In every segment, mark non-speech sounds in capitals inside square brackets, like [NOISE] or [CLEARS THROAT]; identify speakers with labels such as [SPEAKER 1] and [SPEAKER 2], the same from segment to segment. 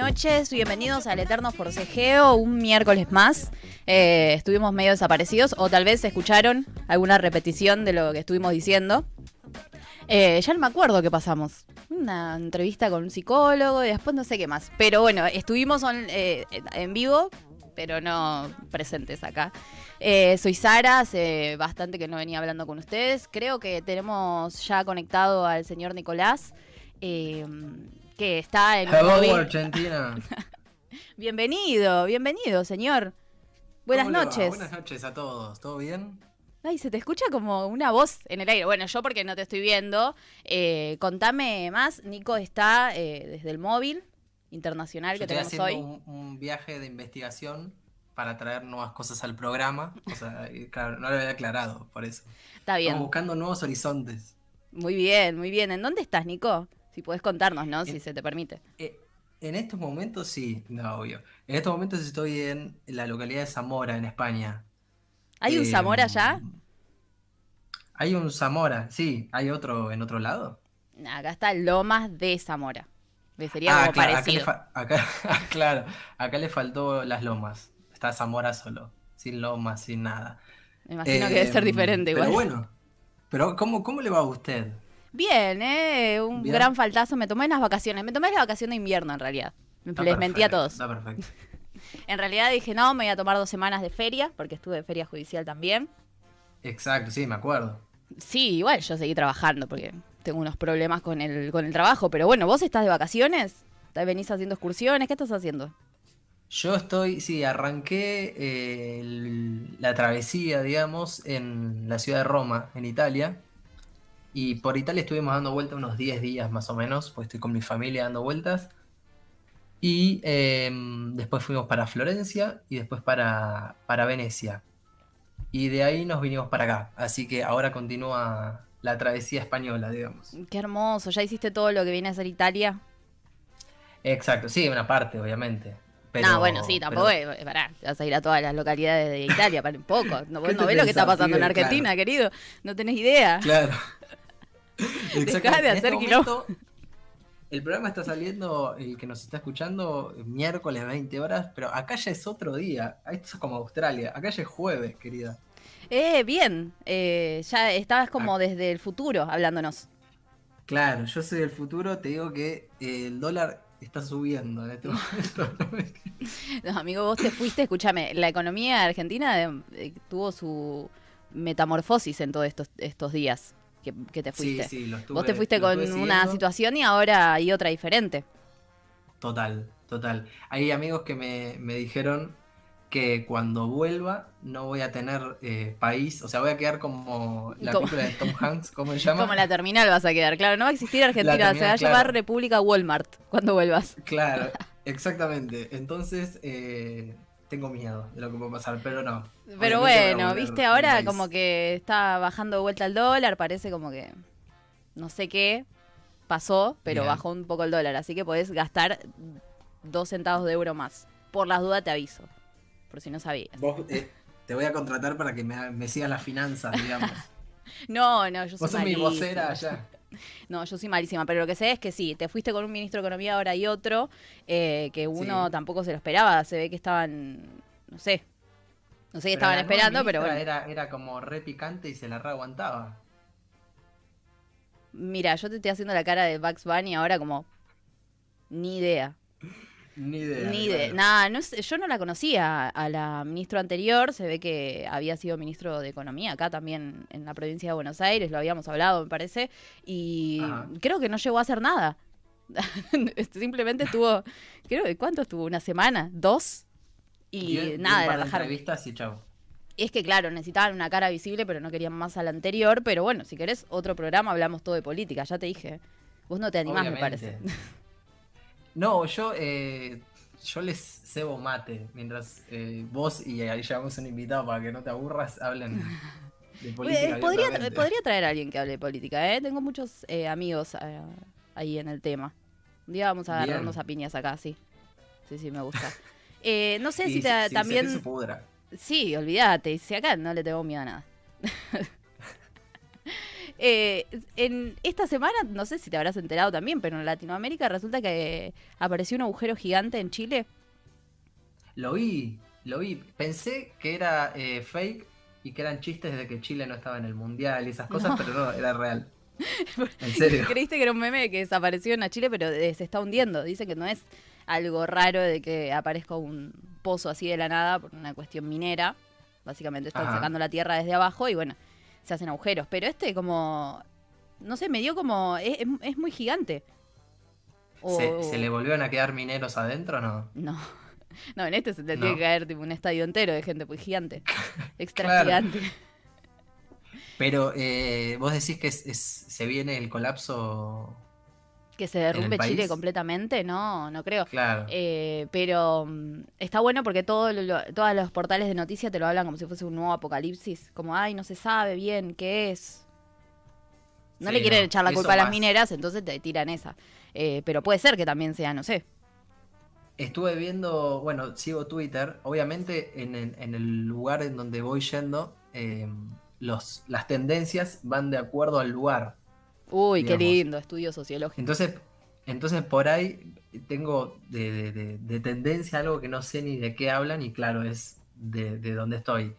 [SPEAKER 1] noches, bienvenidos al Eterno Forcejeo, un miércoles más. Eh, estuvimos medio desaparecidos o tal vez escucharon alguna repetición de lo que estuvimos diciendo. Eh, ya no me acuerdo qué pasamos. Una entrevista con un psicólogo y después no sé qué más. Pero bueno, estuvimos eh, en vivo, pero no presentes acá. soy Sara, hace bastante que no venía hablando con ustedes. Creo que tenemos ya conectado al señor Nicolás que está en
[SPEAKER 2] Hello, Argentina. [LAUGHS]
[SPEAKER 1] bienvenido, bienvenido, señor. Buenas noches.
[SPEAKER 2] Buenas noches a todos. ¿Todo bien?
[SPEAKER 1] Ay, se te escucha como una voz en el aire. Bueno, yo porque no te estoy viendo. Eh, contame más. Nico está eh, desde el móvil internacional que tenemos
[SPEAKER 2] hoy. Un, un viaje de investigación para traer nuevas cosas al programa. O sea, [LAUGHS] claro, no lo había aclarado, por eso.
[SPEAKER 1] Está bien.
[SPEAKER 2] Estamos buscando nuevos horizontes.
[SPEAKER 1] Muy bien, muy bien. ¿En dónde estás, Nico? Si puedes contarnos, ¿no? si se te permite.
[SPEAKER 2] Eh, en estos momentos sí, no, obvio. En estos momentos estoy en la localidad de Zamora, en España.
[SPEAKER 1] ¿Hay un Zamora? Em,
[SPEAKER 2] hay un Zamora, sí. ¿Hay otro en otro lado?
[SPEAKER 1] Acá está Lomas de Zamora. Sería ah, como parecido.
[SPEAKER 2] Acá, [LAUGHS] claro, acá le faltó las lomas. Está Zamora solo, sin lomas, sin nada.
[SPEAKER 1] Me imagino que debe ser em, diferente igual.
[SPEAKER 2] Pero bueno, pero ¿cómo, cómo le va a usted?
[SPEAKER 1] Bien, ¿eh? Un gran faltazo. Me tomé las vacaciones. Me tomé la vacación de invierno, en realidad. Les mentí a todos.
[SPEAKER 2] Está perfecto. [LAUGHS]
[SPEAKER 1] en realidad dije, no, me voy a tomar dos semanas de feria, porque estuve de feria judicial también.
[SPEAKER 2] Exacto, sí, me acuerdo.
[SPEAKER 1] Sí, igual yo seguí trabajando, porque tengo unos problemas con el, con el trabajo. Pero bueno, ¿vos estás de vacaciones? ¿Venís haciendo excursiones? ¿Qué estás haciendo?
[SPEAKER 2] Yo estoy, sí, arranqué eh, la travesía, digamos, en la ciudad de Roma, en Italia. Y por Italia estuvimos dando vueltas unos 10 días más o menos, pues estoy con mi familia dando vueltas. Y em, después fuimos para Florencia y después para, para Venecia. Y de ahí nos vinimos para acá. Así que ahora continúa la travesía española, digamos.
[SPEAKER 1] Qué hermoso. ¿Ya hiciste todo lo que viene a ser Italia?
[SPEAKER 2] Exacto, sí, una parte, obviamente.
[SPEAKER 1] Pero, no, bueno, sí, tampoco es, pará, vas a ir a todas las localidades de Italia, [LAUGHS] para un poco. No, no ves lo que está pasando en Argentina, querido. No tenés idea.
[SPEAKER 2] Claro. [LAUGHS] [LAUGHS]
[SPEAKER 1] Exacto. de hacer este
[SPEAKER 2] el programa está saliendo, el que nos está escuchando, miércoles 20 horas, pero acá ya es otro día. Esto es como Australia. Acá ya es jueves, querida.
[SPEAKER 1] Eh, bien. Eh, ya estabas como ah. desde el futuro hablándonos.
[SPEAKER 2] Claro, yo soy del futuro, te digo que el dólar está subiendo en este [LAUGHS] momento. [LAUGHS]
[SPEAKER 1] no, amigo, vos te fuiste, escúchame, la economía argentina eh, tuvo su metamorfosis en todos estos, estos días que, te fuiste.
[SPEAKER 2] Sí, sí, lo estuve,
[SPEAKER 1] Vos te fuiste con una situación y ahora hay otra diferente.
[SPEAKER 2] Total, total. Hay amigos que me, dijeron que cuando vuelva no voy a tener eh, país, o sea, voy a quedar como la película de Tom Hanks, ¿cómo se llama? [LAUGHS]
[SPEAKER 1] Como la terminal vas a quedar, claro, no va a existir Argentina, se va a llamar República Walmart cuando vuelvas.
[SPEAKER 2] Claro, [LAUGHS] exactamente. Entonces, eh, tengo miedo de lo que puede pasar, pero no.
[SPEAKER 1] Pero bueno, viste, ahora como que está bajando de vuelta el dólar, parece como que no sé qué pasó, pero bajó un poco el dólar, así que podés gastar dos centavos de euro más. Por las dudas te aviso, por si no sabías.
[SPEAKER 2] Vos, eh, te voy a contratar para que me, me sigas las finanzas, digamos. [LAUGHS]
[SPEAKER 1] no, no, yo soy
[SPEAKER 2] Vos sos mi vocera allá. [LAUGHS]
[SPEAKER 1] No, yo soy malísima, pero lo que sé es que sí, te fuiste con un ministro de Economía, ahora y otro, eh, que uno tampoco se lo esperaba, se ve que estaban, no sé, no sé qué estaban esperando, pero bueno.
[SPEAKER 2] Era, era como re picante y se la re aguantaba.
[SPEAKER 1] Mira, yo te estoy haciendo la cara de Bugs Bunny ahora como, ni idea.
[SPEAKER 2] Ni idea.
[SPEAKER 1] Ni idea. Nada, no yo no la conocía a la ministra anterior. Se ve que había sido ministro de Economía acá también en la provincia de Buenos Aires. Lo habíamos hablado, me parece. Y creo que no llegó a hacer nada. [LAUGHS] Simplemente estuvo, creo que ¿cuánto estuvo? ¿Una semana? ¿Dos? Y, nada,
[SPEAKER 2] para entrevistas y chao.
[SPEAKER 1] Es que claro, necesitaban una cara visible, pero no querían más a la anterior. Pero bueno, si querés otro programa, hablamos todo de política. Ya te dije. Vos no te animás, me parece. [LAUGHS]
[SPEAKER 2] No, yo, eh, yo les cebo mate, mientras eh, vos y ahí llevamos un invitado para que no te aburras, hablen de [LAUGHS] política.
[SPEAKER 1] podría, podría traer a alguien que hable de política, ¿eh? Tengo muchos eh, amigos ahí en el tema. Un día vamos a agarrarnos a piñas acá, sí. Sí, sí, me gusta. [LAUGHS] no sé si, también... sí, olvídate. Si acá no le tengo miedo a nada. [LAUGHS] Eh, en esta semana, no sé si te habrás enterado también, pero en Latinoamérica resulta que apareció un agujero gigante en Chile.
[SPEAKER 2] Lo vi, lo vi. Pensé que era eh, fake y que eran chistes de que Chile no estaba en el mundial y esas cosas,
[SPEAKER 1] No.
[SPEAKER 2] pero no, era real. [LAUGHS] En serio.
[SPEAKER 1] Creíste que era un meme que desapareció en Chile, pero eh, se está hundiendo. Dicen que no es algo raro de que aparezca un pozo así de la nada por una cuestión minera. Básicamente están
[SPEAKER 2] Ajá.
[SPEAKER 1] sacando la tierra desde abajo y bueno, se hacen agujeros. Pero este como, no sé, me dio como, es, muy gigante. O-
[SPEAKER 2] ¿Se, se le volvieron a quedar mineros adentro o no?
[SPEAKER 1] No. [LAUGHS] No, en este se te
[SPEAKER 2] No.
[SPEAKER 1] tiene que caer tipo un estadio entero de gente, pues gigante. [LAUGHS] Extra
[SPEAKER 2] Claro.
[SPEAKER 1] gigante.
[SPEAKER 2] Pero eh, vos decís que es- es- se viene el colapso.
[SPEAKER 1] Que se derrumbe? Chile completamente, no, no creo.
[SPEAKER 2] Claro.
[SPEAKER 1] Eh, pero mm, está bueno porque todo lo- todos los portales de noticias te lo hablan como si fuese un nuevo apocalipsis. Como, ay, no se sabe bien qué es. No
[SPEAKER 2] Sí,
[SPEAKER 1] le quieren
[SPEAKER 2] no,
[SPEAKER 1] echar la
[SPEAKER 2] eso
[SPEAKER 1] culpa a las
[SPEAKER 2] más.
[SPEAKER 1] mineras, entonces te tiran esa. Eh, pero puede ser que también sea, no sé.
[SPEAKER 2] Estuve viendo, bueno, sigo Twitter. Obviamente, en, el- en el lugar en donde voy yendo, eh, los, las tendencias van de acuerdo al lugar.
[SPEAKER 1] Uy, qué lindo, estudio sociológico.
[SPEAKER 2] Entonces, entonces por ahí tengo de, de- de- de tendencia algo que no sé ni de qué hablan, y claro, es de, de donde estoy.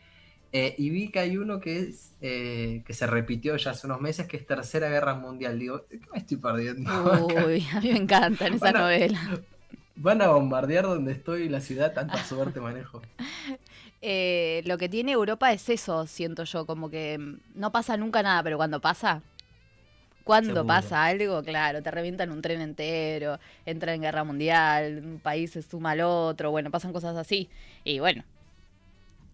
[SPEAKER 2] Eh, y vi que hay uno que es eh, que se repitió ya hace unos meses, que es Tercera Guerra Mundial. Digo, ¿qué me estoy perdiendo? acá?
[SPEAKER 1] Uy, [LAUGHS] a mí me encantan esas
[SPEAKER 2] Bueno.
[SPEAKER 1] novelas.
[SPEAKER 2] Van a bombardear donde estoy la ciudad, tanta suerte manejo. [LAUGHS]
[SPEAKER 1] Eh, lo que tiene Europa es eso, siento yo, como que no pasa nunca nada, pero cuando pasa, cuando pasa algo, claro, te revientan un tren entero, entra en guerra mundial, un país se suma al otro, bueno, pasan cosas así. Y bueno,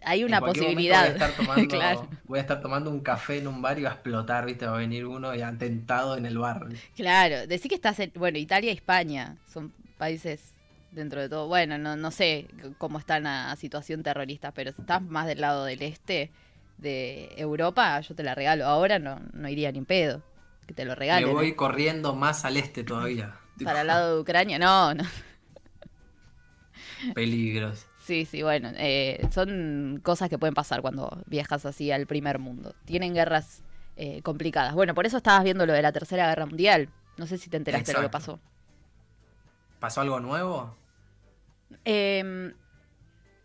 [SPEAKER 1] hay una
[SPEAKER 2] En
[SPEAKER 1] posibilidad.
[SPEAKER 2] Voy a, estar tomando, [LAUGHS]
[SPEAKER 1] Claro.
[SPEAKER 2] voy a estar tomando un café en un bar y va a explotar, ¿viste? Va a venir uno y atentado en el bar.
[SPEAKER 1] Claro, decir que estás en, bueno, Italia y España son países dentro de todo, bueno, no, no sé cómo están a, a situación terrorista, pero si estás más del lado del este de Europa, yo te la regalo. Ahora no, no iría ni en pedo, que te lo
[SPEAKER 2] Me
[SPEAKER 1] regalen.
[SPEAKER 2] voy
[SPEAKER 1] ¿eh?
[SPEAKER 2] corriendo más al este todavía. [LAUGHS]
[SPEAKER 1] Para el lado de Ucrania, no, no. [LAUGHS]
[SPEAKER 2] Peligros.
[SPEAKER 1] Sí, sí, bueno, eh, son cosas que pueden pasar cuando viajas así al primer mundo. Tienen guerras eh, complicadas. Bueno, por eso estabas viendo lo de la Tercera Guerra Mundial. No sé si te enteraste de lo que
[SPEAKER 2] Exacto.
[SPEAKER 1] pasó.
[SPEAKER 2] ¿Pasó algo nuevo?
[SPEAKER 1] Eh,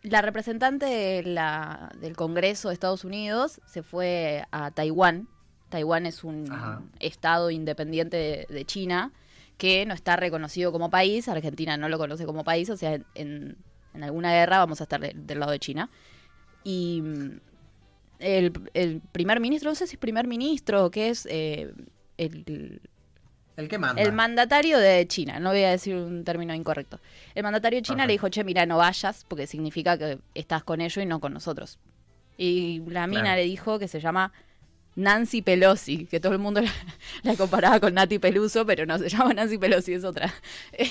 [SPEAKER 1] la representante de la- del Congreso de Estados Unidos se fue a Taiwán. Taiwán es un
[SPEAKER 2] Ajá.
[SPEAKER 1] estado independiente de, de China que no está reconocido como país. Argentina no lo conoce como país, o sea, en, en- alguna guerra vamos a estar de- del lado de China. Y mm, el, el primer ministro, no sé si es primer ministro o qué es, eh, el,
[SPEAKER 2] ¿El que manda?
[SPEAKER 1] el mandatario de China, no voy a decir un término incorrecto. El mandatario de China le dijo, che, mira, no vayas, porque significa que estás con ellos y no con nosotros. Y la mina
[SPEAKER 2] Claro.
[SPEAKER 1] le dijo que se llama Nancy Pelosi, que todo el mundo [LAUGHS] la, la comparaba con Nati Peluso, pero no, se llama Nancy Pelosi, es otra. [LAUGHS]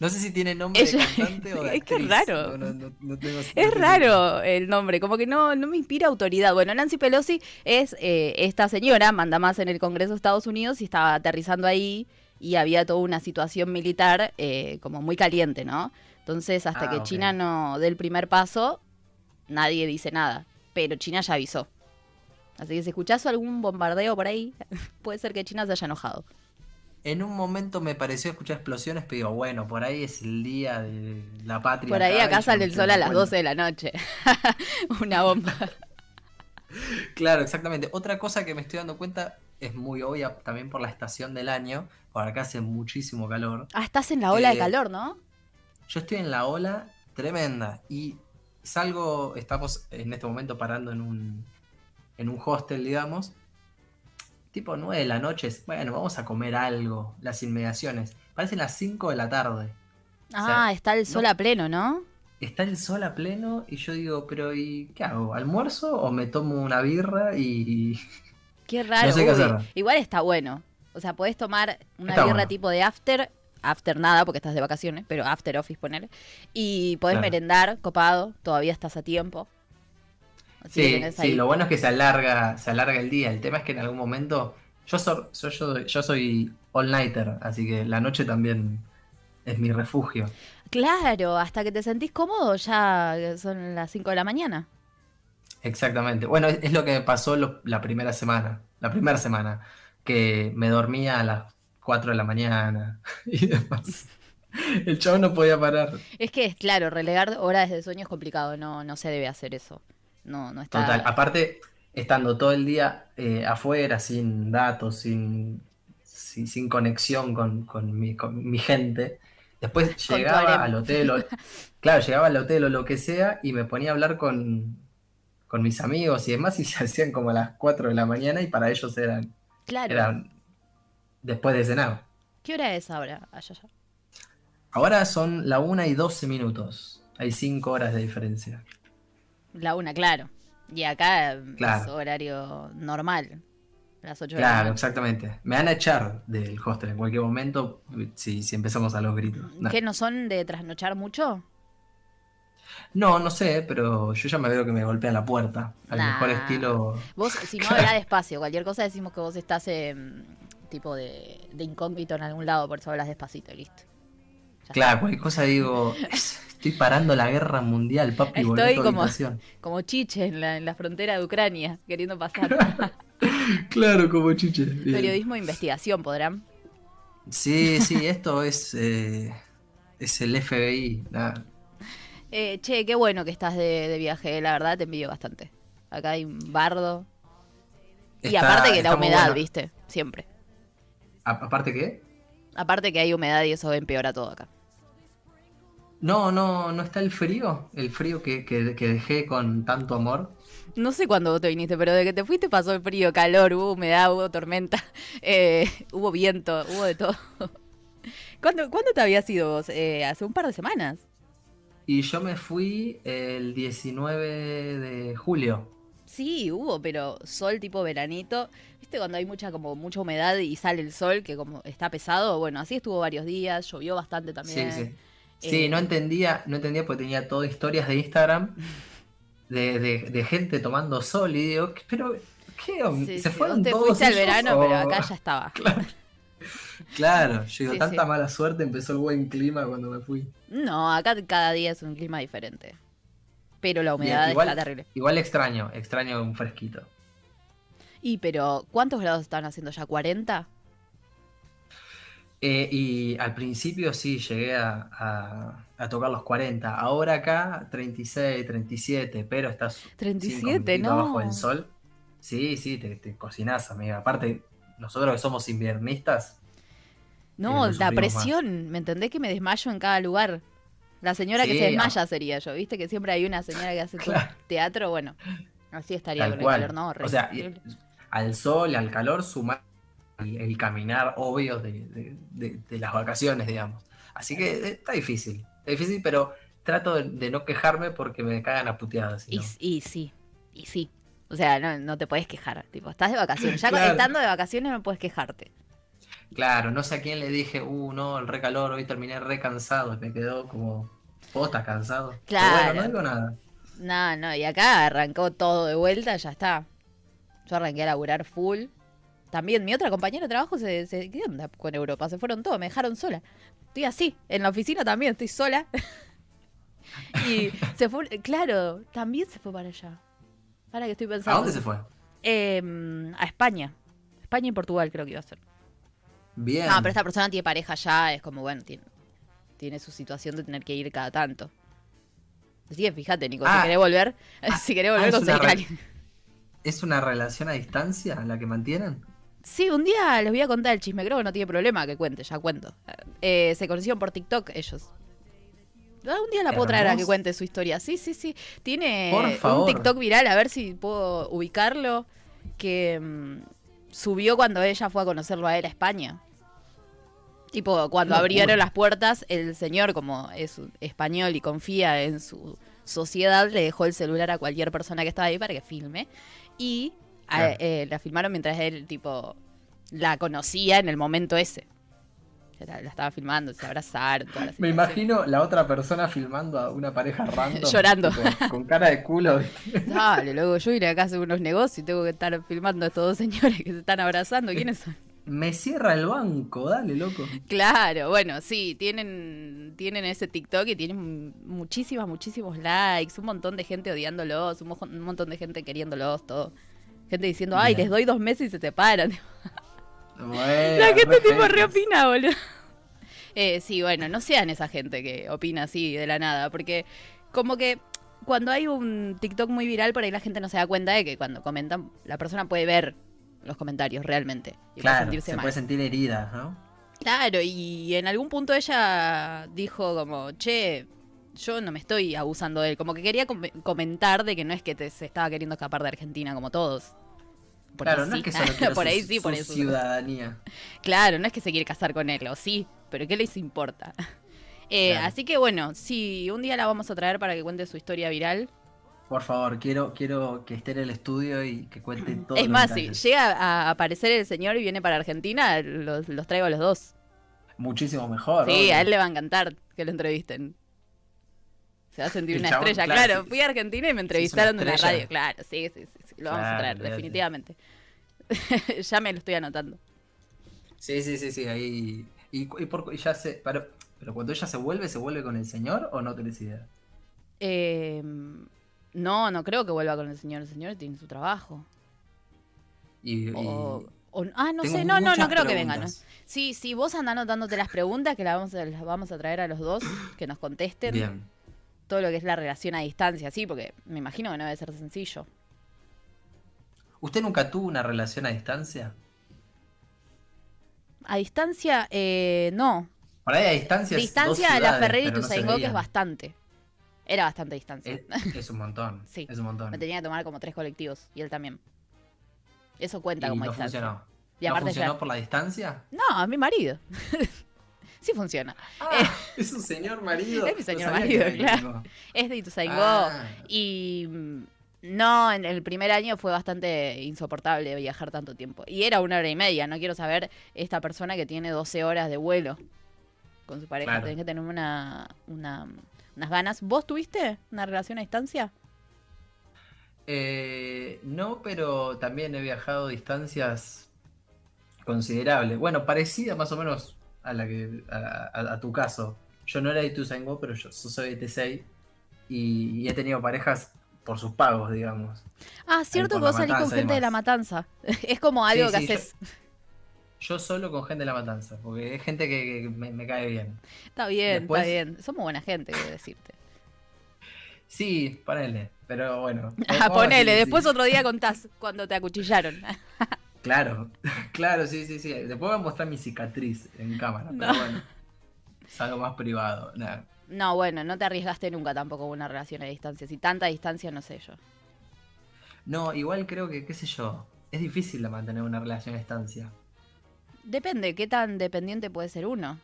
[SPEAKER 2] No sé si tiene nombre
[SPEAKER 1] Ella-
[SPEAKER 2] de cantante [LAUGHS] o de
[SPEAKER 1] es que es raro.
[SPEAKER 2] No, no, no- no tengo- no
[SPEAKER 1] Es raro el nombre, como que no, no me inspira autoridad. Bueno, Nancy Pelosi es eh, esta señora, manda más en el Congreso de Estados Unidos y estaba aterrizando ahí y había toda una situación militar eh, como muy caliente, ¿no? Entonces, hasta
[SPEAKER 2] Ah,
[SPEAKER 1] que. China no dé el primer paso, nadie dice nada. Pero China ya avisó. Así que si escuchás algún bombardeo por ahí, [LAUGHS] puede ser que China se haya enojado.
[SPEAKER 2] En un momento me pareció escuchar explosiones, pero digo, bueno, por ahí es el día de la patria.
[SPEAKER 1] Por ahí acá sale el sol a las
[SPEAKER 2] cuenta.
[SPEAKER 1] 12 de la noche. [LAUGHS] una bomba. [LAUGHS]
[SPEAKER 2] Claro, exactamente. Otra cosa que me estoy dando cuenta es muy obvia también por la estación del año. Por acá hace muchísimo calor.
[SPEAKER 1] Ah, estás en la ola de
[SPEAKER 2] Eh,
[SPEAKER 1] calor, ¿no?
[SPEAKER 2] Yo estoy en la ola tremenda y salgo, estamos en este momento parando en un, en un hostel, digamos. Tipo 9 de la noche, bueno, vamos a comer algo, las inmediaciones. Parecen las 5 de la tarde.
[SPEAKER 1] Ah,
[SPEAKER 2] sea,
[SPEAKER 1] está el sol
[SPEAKER 2] no-
[SPEAKER 1] a pleno, ¿no?
[SPEAKER 2] Está el sol a pleno y yo digo, pero ¿y qué hago? ¿Almuerzo o me tomo una birra y... [LAUGHS]
[SPEAKER 1] Qué raro.
[SPEAKER 2] sé qué
[SPEAKER 1] uy.
[SPEAKER 2] hacer.
[SPEAKER 1] Igual está bueno. O sea, podés tomar una
[SPEAKER 2] Está
[SPEAKER 1] birra
[SPEAKER 2] bueno.
[SPEAKER 1] tipo de after, after nada porque estás de vacaciones, pero after office poner. Y podés
[SPEAKER 2] Claro.
[SPEAKER 1] merendar, copado, todavía estás a tiempo.
[SPEAKER 2] Sí,
[SPEAKER 1] tenés
[SPEAKER 2] sí, lo bueno es que se alarga, se alarga el día. El tema es que en algún momento. Yo soy, yo, yo, yo soy all-nighter, así que la noche también es mi refugio.
[SPEAKER 1] Claro, hasta que te sentís cómodo ya son las 5 de la mañana.
[SPEAKER 2] Exactamente. Bueno, es, es lo que me pasó lo- la primera semana. la primera semana, que me dormía a las 4 de la mañana [LAUGHS] y demás. El chavo no podía parar.
[SPEAKER 1] Es que, claro, relegar horas de sueño es complicado, no, no se debe hacer eso. No, no está.
[SPEAKER 2] Total. Aparte, estando todo el día eh, afuera, sin datos, sin, sin, sin conexión con, con mi, con mi gente, después [LAUGHS] llegaba al hotel, o, [LAUGHS] claro, llegaba al hotel o lo que sea, y me ponía a hablar con, con mis amigos y demás, y se hacían como a las 4 de la mañana, y para ellos eran,
[SPEAKER 1] Claro.
[SPEAKER 2] eran después de cenar.
[SPEAKER 1] ¿Qué hora es ahora? Allá.
[SPEAKER 2] Ahora son la 1 y 12 minutos. Hay 5 horas de diferencia.
[SPEAKER 1] La una, claro. Y acá es
[SPEAKER 2] Claro.
[SPEAKER 1] horario normal. Las 8 de la
[SPEAKER 2] Claro, exactamente. Me van a echar del hostel en cualquier momento si, si empezamos a los gritos. No.
[SPEAKER 1] ¿Qué no son de trasnochar mucho?
[SPEAKER 2] No, no sé, pero yo ya me veo que me golpean la puerta. Al
[SPEAKER 1] Nah.
[SPEAKER 2] mejor estilo.
[SPEAKER 1] Vos, si no, [LAUGHS] habla despacio. Cualquier cosa decimos que vos estás en tipo de, de incógnito en algún lado, por eso hablas despacito, listo. Ya
[SPEAKER 2] Claro, cualquier cosa digo. [LAUGHS] Estoy parando la guerra mundial, papi.
[SPEAKER 1] Estoy como-
[SPEAKER 2] habitación".
[SPEAKER 1] Como chiche en la, en la frontera de Ucrania, queriendo pasar. [LAUGHS]
[SPEAKER 2] Claro, como chiche. Bien.
[SPEAKER 1] Periodismo de investigación, podrán.
[SPEAKER 2] Sí, sí, esto es. eh, es el FBI. nada.
[SPEAKER 1] Eh, che, qué bueno que estás de, de viaje, la verdad te envidio bastante. Acá hay un bardo. y aparte que la humedad,
[SPEAKER 2] bueno.
[SPEAKER 1] viste, siempre.
[SPEAKER 2] Aparte qué?
[SPEAKER 1] Aparte que hay humedad y eso empeora todo acá.
[SPEAKER 2] No, no, no está el frío. El frío que, que, que dejé con tanto amor.
[SPEAKER 1] No sé cuándo vos te viniste, pero de que te fuiste pasó el frío, calor, hubo humedad, hubo tormenta, [LAUGHS] eh, hubo viento, hubo de todo. [LAUGHS] ¿Cuándo, ¿cuándo te habías ido vos? Eh, hace un par de semanas.
[SPEAKER 2] Y yo me fui el 19 de julio.
[SPEAKER 1] Sí, hubo, pero sol tipo veranito. ¿Viste cuando hay mucha como mucha humedad y sale el sol que como está pesado? Bueno, así estuvo varios días, llovió bastante también.
[SPEAKER 2] Sí, sí. Sí,
[SPEAKER 1] Eh,
[SPEAKER 2] no entendía, no entendía porque tenía todas historias de Instagram de, de, de gente tomando sol y digo, pero ¿qué?
[SPEAKER 1] sí,
[SPEAKER 2] ¿Se
[SPEAKER 1] sí,
[SPEAKER 2] fueron
[SPEAKER 1] te
[SPEAKER 2] todos
[SPEAKER 1] fuiste al
[SPEAKER 2] ellos
[SPEAKER 1] verano,
[SPEAKER 2] o-
[SPEAKER 1] pero acá ya estaba. [LAUGHS]
[SPEAKER 2] Claro, yo digo, [LAUGHS]
[SPEAKER 1] Sí,
[SPEAKER 2] tanta mala suerte, empezó el buen clima cuando me fui.
[SPEAKER 1] No, acá cada día es un clima diferente. Pero la humedad
[SPEAKER 2] igual-
[SPEAKER 1] está terrible.
[SPEAKER 2] Igual extraño, extraño un fresquito.
[SPEAKER 1] Y pero, ¿cuántos grados están haciendo ya? ¿40?
[SPEAKER 2] Eh, y al principio sí, llegué a, a- a tocar los 40. Ahora acá 36, 37, pero estás
[SPEAKER 1] 37, no.
[SPEAKER 2] abajo del sol. Sí, sí, te, te cocinás, amiga. Aparte, nosotros que somos inviernistas,
[SPEAKER 1] No,
[SPEAKER 2] Eh, lo
[SPEAKER 1] la presión, ¿me entendés que me desmayo en cada lugar? La señora que se desmaya sería yo, ¿viste? Que siempre hay una señora que hace [LAUGHS]
[SPEAKER 2] Claro.
[SPEAKER 1] teatro, bueno, así estaría
[SPEAKER 2] tal
[SPEAKER 1] con el calor, ¿no?
[SPEAKER 2] o sea, al sol, al calor, sumar el, el caminar obvio de, de- de- de las vacaciones, digamos. Así que eh, está difícil, está difícil, pero trato de, no quejarme porque me cagan a puteadas.
[SPEAKER 1] y, sí, y sí. O sea, no, no te puedes quejar, tipo, estás de vacaciones. Ya
[SPEAKER 2] Claro.
[SPEAKER 1] estando de vacaciones no puedes quejarte.
[SPEAKER 2] Claro, no sé a quién le dije, uh, no, el re calor, hoy terminé re cansado, me quedó como, ¿vos estás cansado? Pero
[SPEAKER 1] Claro.
[SPEAKER 2] bueno, no digo nada.
[SPEAKER 1] No, no, y acá arrancó todo de vuelta, ya está. Yo arranqué a laburar full. También mi otra compañera de trabajo se, se ¿qué onda con Europa? Se fueron todos, me dejaron sola. Estoy así, en la oficina también estoy sola. [LAUGHS] y se fue, claro, también se fue para allá. Para que estoy pensando.
[SPEAKER 2] ¿A dónde se fue?
[SPEAKER 1] Em, a España. España y Portugal creo que iba a ser.
[SPEAKER 2] Bien.
[SPEAKER 1] No, pero esta persona tiene pareja ya, es como, bueno, tiene, tiene su situación de tener que ir cada tanto. Así que fíjate, Nico, si
[SPEAKER 2] Ah.
[SPEAKER 1] querés volver, [LAUGHS] si querés volver,
[SPEAKER 2] es una
[SPEAKER 1] conseguir a
[SPEAKER 2] re-
[SPEAKER 1] alguien.
[SPEAKER 2] ¿Es una relación a distancia la que mantienen?
[SPEAKER 1] Sí, un día les voy a contar el chisme, creo que no tiene problema que cuente, ya cuento. Eh, se conocieron por TikTok ellos. Ah, Un día la puedo traer a que cuente su historia. Sí, sí, sí. Tiene un. TikTok viral, a ver si puedo ubicarlo, que mm, subió cuando ella fue a conocerlo a él a España. Tipo, cuando abrieron las puertas, el señor, como es español y confía en su sociedad, le dejó el celular a cualquier persona que estaba ahí para que filme. Y a-
[SPEAKER 2] Claro.
[SPEAKER 1] eh, la filmaron mientras él, tipo, la conocía en el momento ese. La, la estaba filmando, se abrazaron.
[SPEAKER 2] Me imagino la otra persona filmando a una pareja [LAUGHS] random.
[SPEAKER 1] Llorando.
[SPEAKER 2] tipo, con cara de culo.
[SPEAKER 1] Dale, luego yo iré acá a hacer unos negocios y tengo que estar filmando a estos dos señores que se están abrazando. ¿Quiénes son?
[SPEAKER 2] Me cierra el banco, dale, loco.
[SPEAKER 1] Claro, bueno, sí, tienen, tienen ese TikTok y tienen muchísimas, muchísimos likes, un montón de gente odiándolos, un, un montón de gente queriéndolos, todo. Gente diciendo, ay,
[SPEAKER 2] Bien.
[SPEAKER 1] les doy dos meses y se separan. [LAUGHS]
[SPEAKER 2] Bueno,
[SPEAKER 1] La gente tipo reopina, boludo. Eh, sí, bueno, no sean esa gente que opina así de la nada, porque como que cuando hay un TikTok muy viral, por ahí la gente no se da cuenta de que cuando comentan, la persona puede ver los comentarios realmente y puede
[SPEAKER 2] Claro,
[SPEAKER 1] sentirse
[SPEAKER 2] se
[SPEAKER 1] mal.
[SPEAKER 2] puede sentir herida, ¿no?
[SPEAKER 1] Claro, y en algún punto ella dijo como, che, yo no me estoy abusando de él. Como que quería com- comentar de que no es que te, se estaba queriendo escapar de Argentina como todos. Porque
[SPEAKER 2] claro, no
[SPEAKER 1] sí.
[SPEAKER 2] es que solo [LAUGHS] quiera
[SPEAKER 1] por
[SPEAKER 2] su-
[SPEAKER 1] ahí sí, por
[SPEAKER 2] su
[SPEAKER 1] eso.
[SPEAKER 2] ciudadanía.
[SPEAKER 1] Claro, no es que se quiere casar con él, o sí, pero ¿qué les importa? [LAUGHS] Eh,
[SPEAKER 2] Claro.
[SPEAKER 1] Así que bueno, sí, un día la vamos a traer para que cuente su historia viral.
[SPEAKER 2] Por favor, quiero, quiero que esté en el estudio y que cuente [CLEARS THROAT] todo.
[SPEAKER 1] es más, si llega a aparecer el señor y viene para Argentina, los, los traigo a los dos.
[SPEAKER 2] Muchísimo mejor.
[SPEAKER 1] Sí,
[SPEAKER 2] obvio.
[SPEAKER 1] a él le va a encantar que lo entrevisten. Se va a sentir una
[SPEAKER 2] chabón,
[SPEAKER 1] estrella,
[SPEAKER 2] claro.
[SPEAKER 1] Fui a Argentina y me entrevistaron en la radio, claro, sí, sí, sí, sí, lo vamos a traer, definitivamente. [LAUGHS] ya me lo estoy anotando.
[SPEAKER 2] Sí, sí, sí, sí, ahí. Y, por, ya se. Pero, pero cuando ella se vuelve, ¿se vuelve con el señor o no tenés idea?
[SPEAKER 1] Eh, no, no creo que vuelva con el señor. El señor tiene su trabajo.
[SPEAKER 2] Y, y-
[SPEAKER 1] O, o- ah, no
[SPEAKER 2] tengo
[SPEAKER 1] sé, no, no, no creo que venga, ¿no? Sí, sí, vos andá anotándote las preguntas que las vamos, a, las vamos a traer a los dos, que nos contesten
[SPEAKER 2] Bien.
[SPEAKER 1] Todo lo que es la relación a distancia, sí, porque me imagino que no debe ser sencillo.
[SPEAKER 2] ¿Usted nunca tuvo una relación a distancia?
[SPEAKER 1] A distancia, eh, no.
[SPEAKER 2] Por ahí a distancia es dos
[SPEAKER 1] distancia a la
[SPEAKER 2] ciudades,
[SPEAKER 1] Ferrer y
[SPEAKER 2] no
[SPEAKER 1] Tuzaingó, que es bastante. Era bastante distancia.
[SPEAKER 2] Es, es un montón. [LAUGHS]
[SPEAKER 1] Sí.
[SPEAKER 2] Es un montón.
[SPEAKER 1] Me tenía que tomar como tres colectivos, y él también. Eso cuenta
[SPEAKER 2] y
[SPEAKER 1] como
[SPEAKER 2] no
[SPEAKER 1] distancia.
[SPEAKER 2] funcionó.
[SPEAKER 1] Y
[SPEAKER 2] ¿No funcionó
[SPEAKER 1] ya-
[SPEAKER 2] por la distancia?
[SPEAKER 1] No, a mi marido. [LAUGHS] sí funciona.
[SPEAKER 2] Ah, [LAUGHS] es un señor marido. [LAUGHS]
[SPEAKER 1] Es mi señor marido, claro. Es de Ituzaingó.
[SPEAKER 2] Ah,
[SPEAKER 1] Y mm, no, en el primer año fue bastante insoportable viajar tanto tiempo. Y era una hora y media. No quiero saber esta persona que tiene 12 horas de vuelo con su pareja.
[SPEAKER 2] Claro.
[SPEAKER 1] Tenés que tener una, una- unas ganas. ¿Vos tuviste una relación a distancia?
[SPEAKER 2] eh, no, pero también he viajado distancias considerables. Bueno, parecida más o menos a la que a, a- a tu caso. Yo no era de Ituzaingó, pero yo, soy de T6 y, y he tenido parejas por sus pagos, digamos.
[SPEAKER 1] Ah, cierto que vos salís con gente de la matanza. [LAUGHS] es como algo
[SPEAKER 2] Sí,
[SPEAKER 1] que
[SPEAKER 2] sí,
[SPEAKER 1] haces.
[SPEAKER 2] Yo solo con gente de la matanza, porque es gente que, que me, me cae bien.
[SPEAKER 1] Está bien,
[SPEAKER 2] Después-
[SPEAKER 1] está bien. Somos buena gente, quiero decirte.
[SPEAKER 2] Sí, ponele, pero bueno. [LAUGHS]
[SPEAKER 1] Ah, ponele,
[SPEAKER 2] decir
[SPEAKER 1] después
[SPEAKER 2] sí.
[SPEAKER 1] otro día contás cuando te acuchillaron. [LAUGHS]
[SPEAKER 2] Claro, [LAUGHS] claro, sí, sí, sí. Después voy a mostrar mi cicatriz en cámara,
[SPEAKER 1] No.
[SPEAKER 2] pero bueno. Es algo más privado.
[SPEAKER 1] No, bueno, no te arriesgaste nunca tampoco una relación a distancia. Si tanta distancia, no sé yo.
[SPEAKER 2] No, igual creo que, qué sé yo, es difícil de mantener una relación a distancia.
[SPEAKER 1] Depende, qué tan dependiente puede ser uno.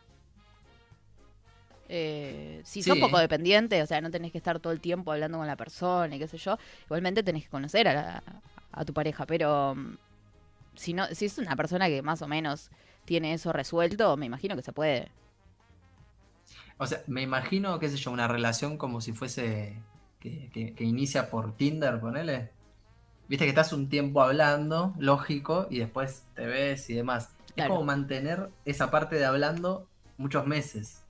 [SPEAKER 1] Eh, si sos
[SPEAKER 2] Sí.
[SPEAKER 1] poco dependiente, o sea, no tenés que estar todo el tiempo hablando con la persona y qué sé yo, igualmente tenés que conocer a, la- a tu pareja, pero mm, si no, si es una persona que más o menos tiene eso resuelto, me imagino que se puede.
[SPEAKER 2] O sea, me imagino, qué sé yo, una relación como si fuese que, que- que inicia por Tinder, ponele. Viste que estás un tiempo hablando, lógico, y después te ves y demás.
[SPEAKER 1] Claro.
[SPEAKER 2] Es como mantener esa parte de hablando muchos meses.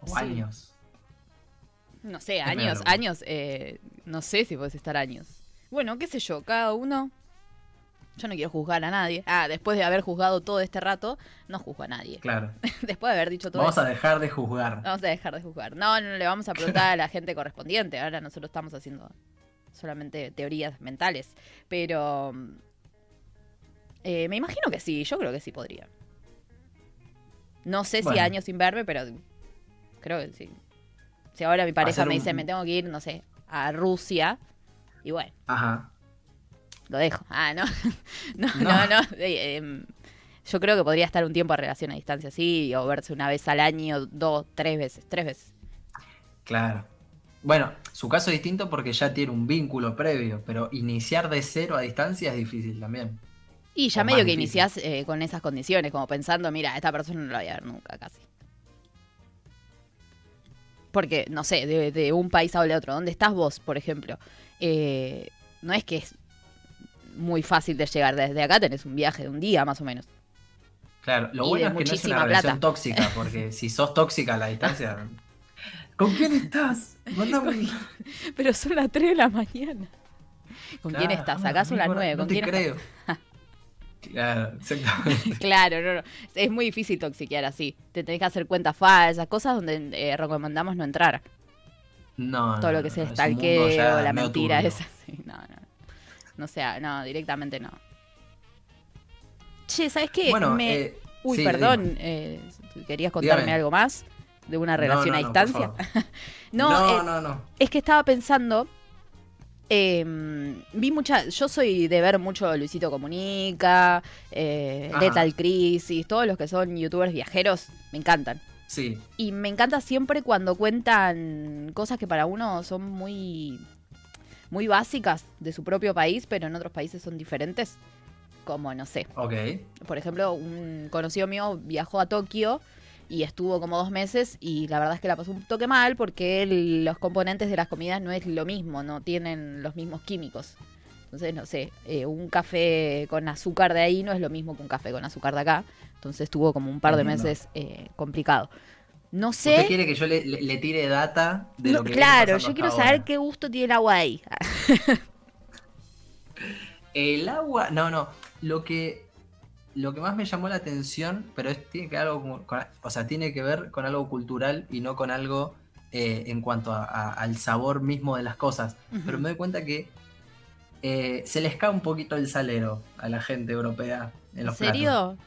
[SPEAKER 2] O
[SPEAKER 1] Sí.
[SPEAKER 2] años.
[SPEAKER 1] No sé, años, años, eh, no sé si puedes estar años. Bueno, qué sé yo, cada uno. Yo no quiero juzgar a nadie. Ah, después de haber juzgado todo este rato, no juzgo a nadie.
[SPEAKER 2] Claro. [LAUGHS]
[SPEAKER 1] después de haber dicho todo
[SPEAKER 2] Vamos
[SPEAKER 1] esto,
[SPEAKER 2] a dejar de juzgar.
[SPEAKER 1] vamos a dejar de juzgar. No, no le vamos a preguntar a la gente correspondiente. Ahora nosotros estamos haciendo solamente teorías mentales. Pero mm, eh, me imagino que sí, yo creo que sí podría. No sé si años sin verme, pero creo que sí. Si ahora mi pareja me
[SPEAKER 2] un-
[SPEAKER 1] dice, me tengo que ir, no sé, a Rusia, y bueno,
[SPEAKER 2] Ajá.
[SPEAKER 1] Lo dejo. Ah, [LAUGHS] no. no, no,
[SPEAKER 2] No.
[SPEAKER 1] Eh, em, yo creo que podría estar un tiempo a relación a distancia, sí, o verse una vez al año, dos, tres veces, tres veces.
[SPEAKER 2] Claro. Bueno, su caso es distinto porque ya tiene un vínculo previo, pero iniciar de cero a distancia es difícil también.
[SPEAKER 1] Y ya
[SPEAKER 2] O
[SPEAKER 1] medio que
[SPEAKER 2] difícil.
[SPEAKER 1] iniciás eh, con esas condiciones, como pensando, mira, esta persona no la voy a ver nunca casi. Porque, no sé, de, de un país a otro, ¿dónde estás vos, por ejemplo? Eh, no es que es muy fácil de llegar. Desde acá tenés un viaje de un día más o menos.
[SPEAKER 2] Claro, lo
[SPEAKER 1] Y
[SPEAKER 2] bueno es que no es una relación
[SPEAKER 1] plata.
[SPEAKER 2] tóxica, [LAUGHS] porque si sos tóxica a la distancia. ¿Con quién estás? Mandame un- [LAUGHS]
[SPEAKER 1] Pero son las 3 de la mañana. ¿Con quién estás? Acá son las
[SPEAKER 2] amigo,
[SPEAKER 1] nueve.
[SPEAKER 2] No
[SPEAKER 1] ¿Con
[SPEAKER 2] te
[SPEAKER 1] quién estás?
[SPEAKER 2] creo. [LAUGHS] Claro, exactamente.
[SPEAKER 1] Claro, no, no. Es muy difícil toxiquear así. Te tenés que hacer cuentas falsas, cosas donde eh, recomendamos no entrar.
[SPEAKER 2] No,
[SPEAKER 1] Todo
[SPEAKER 2] no,
[SPEAKER 1] lo que sea
[SPEAKER 2] no,
[SPEAKER 1] stalkeo, la mentira
[SPEAKER 2] turbio.
[SPEAKER 1] esa. sí, no, no. No sea, no, directamente no. Che, ¿sabes qué?
[SPEAKER 2] Bueno,
[SPEAKER 1] Me-
[SPEAKER 2] eh,
[SPEAKER 1] Uy,
[SPEAKER 2] sí,
[SPEAKER 1] perdón. eh, ¿Querías contarme
[SPEAKER 2] Dígame.
[SPEAKER 1] algo más? ¿De una relación
[SPEAKER 2] no,
[SPEAKER 1] a
[SPEAKER 2] no,
[SPEAKER 1] distancia? [LAUGHS] no,
[SPEAKER 2] no,
[SPEAKER 1] eh,
[SPEAKER 2] no, no.
[SPEAKER 1] es que estaba pensando. eh, vi mucha. Yo soy de ver mucho Luisito Comunica. Lethal Crisis, todos los que son youtubers viajeros, me encantan.
[SPEAKER 2] Sí,
[SPEAKER 1] Y me encanta siempre cuando cuentan cosas que para uno son muy, muy básicas de su propio país, pero en otros países son diferentes. Como, no sé,
[SPEAKER 2] ok.
[SPEAKER 1] por ejemplo, un conocido mío viajó a Tokio y estuvo como dos meses y la verdad es que la pasó un toque mal porque el- los componentes de las comidas no es lo mismo, no tienen los mismos químicos. Entonces, no sé, eh, un café con azúcar de ahí no es lo mismo que un café con azúcar de acá. Entonces estuvo como un par de meses eh, complicado. No
[SPEAKER 2] ¿Usted
[SPEAKER 1] sé.
[SPEAKER 2] quiere que yo le, le- le tire data de
[SPEAKER 1] No,
[SPEAKER 2] lo que
[SPEAKER 1] claro, yo quiero saber
[SPEAKER 2] ahora?
[SPEAKER 1] qué gusto tiene el agua ahí. [LAUGHS]
[SPEAKER 2] El agua, no, no. Lo que, lo que más me llamó la atención, pero es, tiene que algo con- o sea, tiene que ver con algo cultural y no con algo eh, en cuanto a- a- al sabor mismo de las cosas. Pero me doy cuenta que eh, se les cae un poquito el salero a la gente europea en
[SPEAKER 1] ¿En
[SPEAKER 2] los platos.
[SPEAKER 1] serio?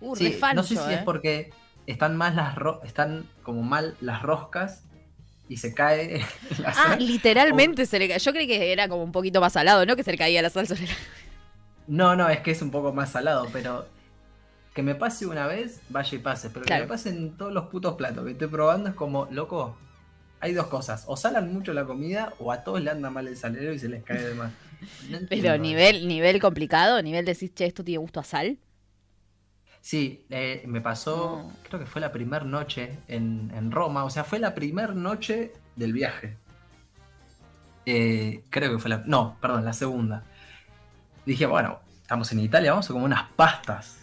[SPEAKER 1] Uh,
[SPEAKER 2] Sí,
[SPEAKER 1] re fancho,
[SPEAKER 2] no sé si
[SPEAKER 1] eh.
[SPEAKER 2] es porque están más las ro- están como mal las roscas y se cae [LAUGHS] la
[SPEAKER 1] Ah,
[SPEAKER 2] sal.
[SPEAKER 1] literalmente se le ca- Yo creí que era como un poquito más salado, ¿no? Que se le caía la salsa. [LAUGHS]
[SPEAKER 2] No, no, es que es un poco más salado, pero que me pase una vez, vaya y pase. Pero
[SPEAKER 1] Claro.
[SPEAKER 2] que me pase en todos los putos platos que estoy probando es como, loco, hay dos cosas. O salan mucho la comida o a todos le anda mal el salero y se les cae de más. No [LAUGHS]
[SPEAKER 1] Pero nivel, nivel complicado, nivel decís, che, esto tiene gusto a sal.
[SPEAKER 2] Sí, eh, me pasó,
[SPEAKER 1] No.
[SPEAKER 2] creo que fue la primera noche en, en Roma, o sea, fue la primera noche del viaje. Eh, creo que fue la... No, perdón, la segunda. Dije, bueno, estamos en Italia, vamos a comer unas pastas.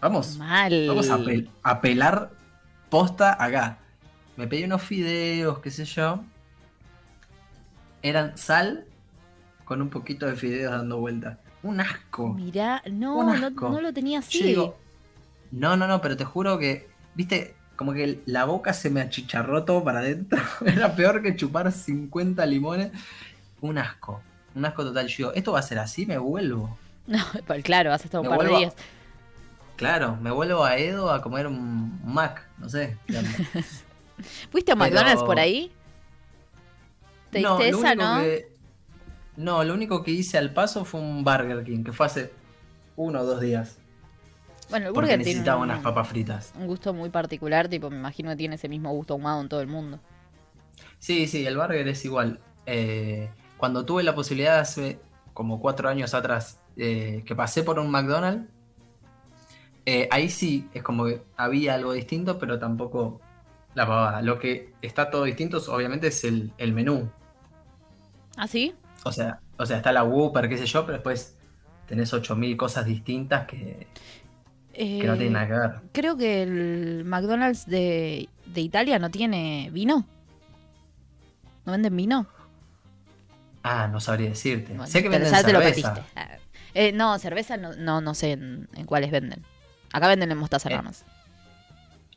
[SPEAKER 2] Vamos,
[SPEAKER 1] Mal.
[SPEAKER 2] vamos a, pel- a pelar posta acá. Me pedí unos fideos, qué sé yo. Eran sal con un poquito de fideos dando vuelta. Un asco.
[SPEAKER 1] Mirá, no, no, lo tenía así.
[SPEAKER 2] Yo digo, no, no, no, pero te juro que, viste, como que la boca se me achicharró todo para adentro. [LAUGHS] Era peor que chupar 50 limones. Un asco, un asco total. Yo digo, esto va a ser así, me vuelvo.
[SPEAKER 1] No, [LAUGHS] pues claro, has estado un par de
[SPEAKER 2] a-
[SPEAKER 1] días.
[SPEAKER 2] Claro, me vuelvo a Edo a comer un Mac, no sé.
[SPEAKER 1] ¿Fuiste a
[SPEAKER 2] pero-
[SPEAKER 1] McDonald's por ahí? ¿Te
[SPEAKER 2] No,
[SPEAKER 1] diste esa, no?
[SPEAKER 2] que- no, lo único que hice al paso fue un Burger King, que fue hace uno o dos días.
[SPEAKER 1] Bueno, el
[SPEAKER 2] Porque
[SPEAKER 1] burger tiene un,
[SPEAKER 2] unas papas fritas.
[SPEAKER 1] un gusto muy particular, tipo, me imagino que tiene ese mismo gusto ahumado en todo el mundo.
[SPEAKER 2] Sí, sí, el burger es igual. Eh, cuando tuve la posibilidad hace como cuatro años atrás eh, que pasé por un McDonald's, eh, ahí sí es como que había algo distinto, pero tampoco la pavada. Lo que está todo distinto obviamente es el, el menú.
[SPEAKER 1] ¿Ah, sí?
[SPEAKER 2] O sea, o sea, está la Whopper, qué sé yo, pero después tenés 8000 cosas distintas que, que no
[SPEAKER 1] Eh,
[SPEAKER 2] tienen nada que ver.
[SPEAKER 1] Creo que el McDonald's de, de Italia no tiene vino. ¿No venden vino?
[SPEAKER 2] Ah, no sabría decirte.
[SPEAKER 1] Bueno,
[SPEAKER 2] sé que venden
[SPEAKER 1] ya te lo
[SPEAKER 2] cerveza.
[SPEAKER 1] Ah. Eh, no, cerveza no, no, no sé en, en cuáles venden. Acá venden en mostaza
[SPEAKER 2] Eh,
[SPEAKER 1] nada más.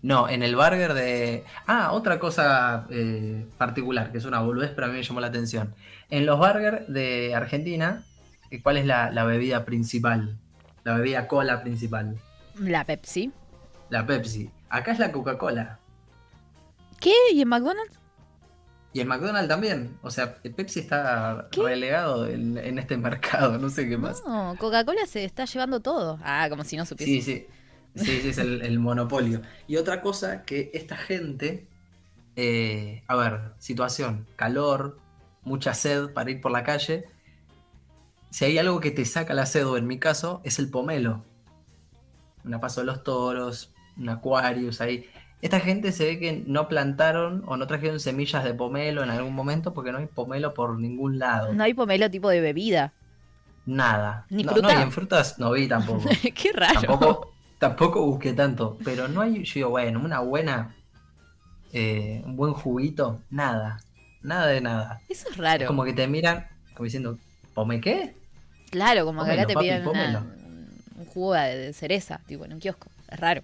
[SPEAKER 2] No, en el burger de. Ah, otra cosa eh, particular, que es una boludez, pero a mí me llamó la atención. En los burgers de Argentina, eh, ¿cuál es la, la bebida principal? La bebida cola principal.
[SPEAKER 1] La Pepsi.
[SPEAKER 2] La Pepsi. Acá es la Coca-Cola.
[SPEAKER 1] ¿Qué? ¿Y en McDonald's?
[SPEAKER 2] Y el McDonald's también. O sea, el Pepsi está
[SPEAKER 1] ¿Qué?
[SPEAKER 2] relegado en, en este mercado, no sé qué más.
[SPEAKER 1] No, Coca-Cola se está llevando todo. Ah, como si no supiese.
[SPEAKER 2] Sí, sí. Sí, sí, es el, el monopolio. Y otra cosa que esta gente, eh, a ver, situación, calor, mucha sed para ir por la calle. Si hay algo que te saca la sed, o en mi caso, es el pomelo. Una paso de los toros, un Aquarius ahí. Esta gente se ve que no plantaron o no trajeron semillas de pomelo en algún momento porque no hay pomelo por ningún lado.
[SPEAKER 1] No hay pomelo tipo de bebida.
[SPEAKER 2] Nada.
[SPEAKER 1] Ni
[SPEAKER 2] no,
[SPEAKER 1] fruta.
[SPEAKER 2] no, y en frutas no vi tampoco. [LAUGHS]
[SPEAKER 1] Qué raro.
[SPEAKER 2] Tampoco, tampoco busqué tanto, pero no hay, yo digo, bueno, una buena, eh, un buen juguito, nada, nada de nada.
[SPEAKER 1] Eso es raro.
[SPEAKER 2] Es como que te miran, como diciendo, ¿Pome qué?
[SPEAKER 1] Claro, como que acá te
[SPEAKER 2] papi,
[SPEAKER 1] piden una- jugo de, cereza, tipo en un kiosco. Es raro.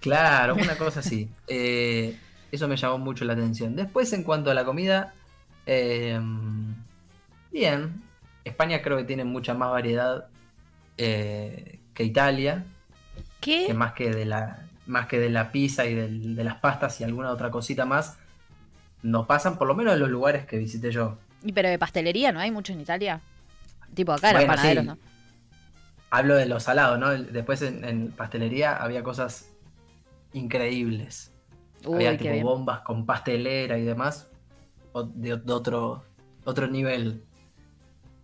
[SPEAKER 2] Claro, una [LAUGHS] cosa así. Eh, eso me llamó mucho la atención. Después, en cuanto a la comida, eh, bien. España creo que tiene mucha más variedad eh, que Italia,
[SPEAKER 1] ¿Qué?
[SPEAKER 2] que más que de la, más que de la pizza y de las pastas y alguna otra cosita más, no pasan, por lo menos en los lugares que visité yo.
[SPEAKER 1] Y pero de pastelería no hay mucho en Italia. Tipo acá los
[SPEAKER 2] Bueno,
[SPEAKER 1] panaderos,
[SPEAKER 2] sí.
[SPEAKER 1] ¿no?
[SPEAKER 2] Hablo de lo salado, ¿no? Después en, en pastelería había cosas increíbles.
[SPEAKER 1] Uy,
[SPEAKER 2] Había tipo
[SPEAKER 1] bien.
[SPEAKER 2] bombas con pastelera y demás. de, de otro, otro nivel.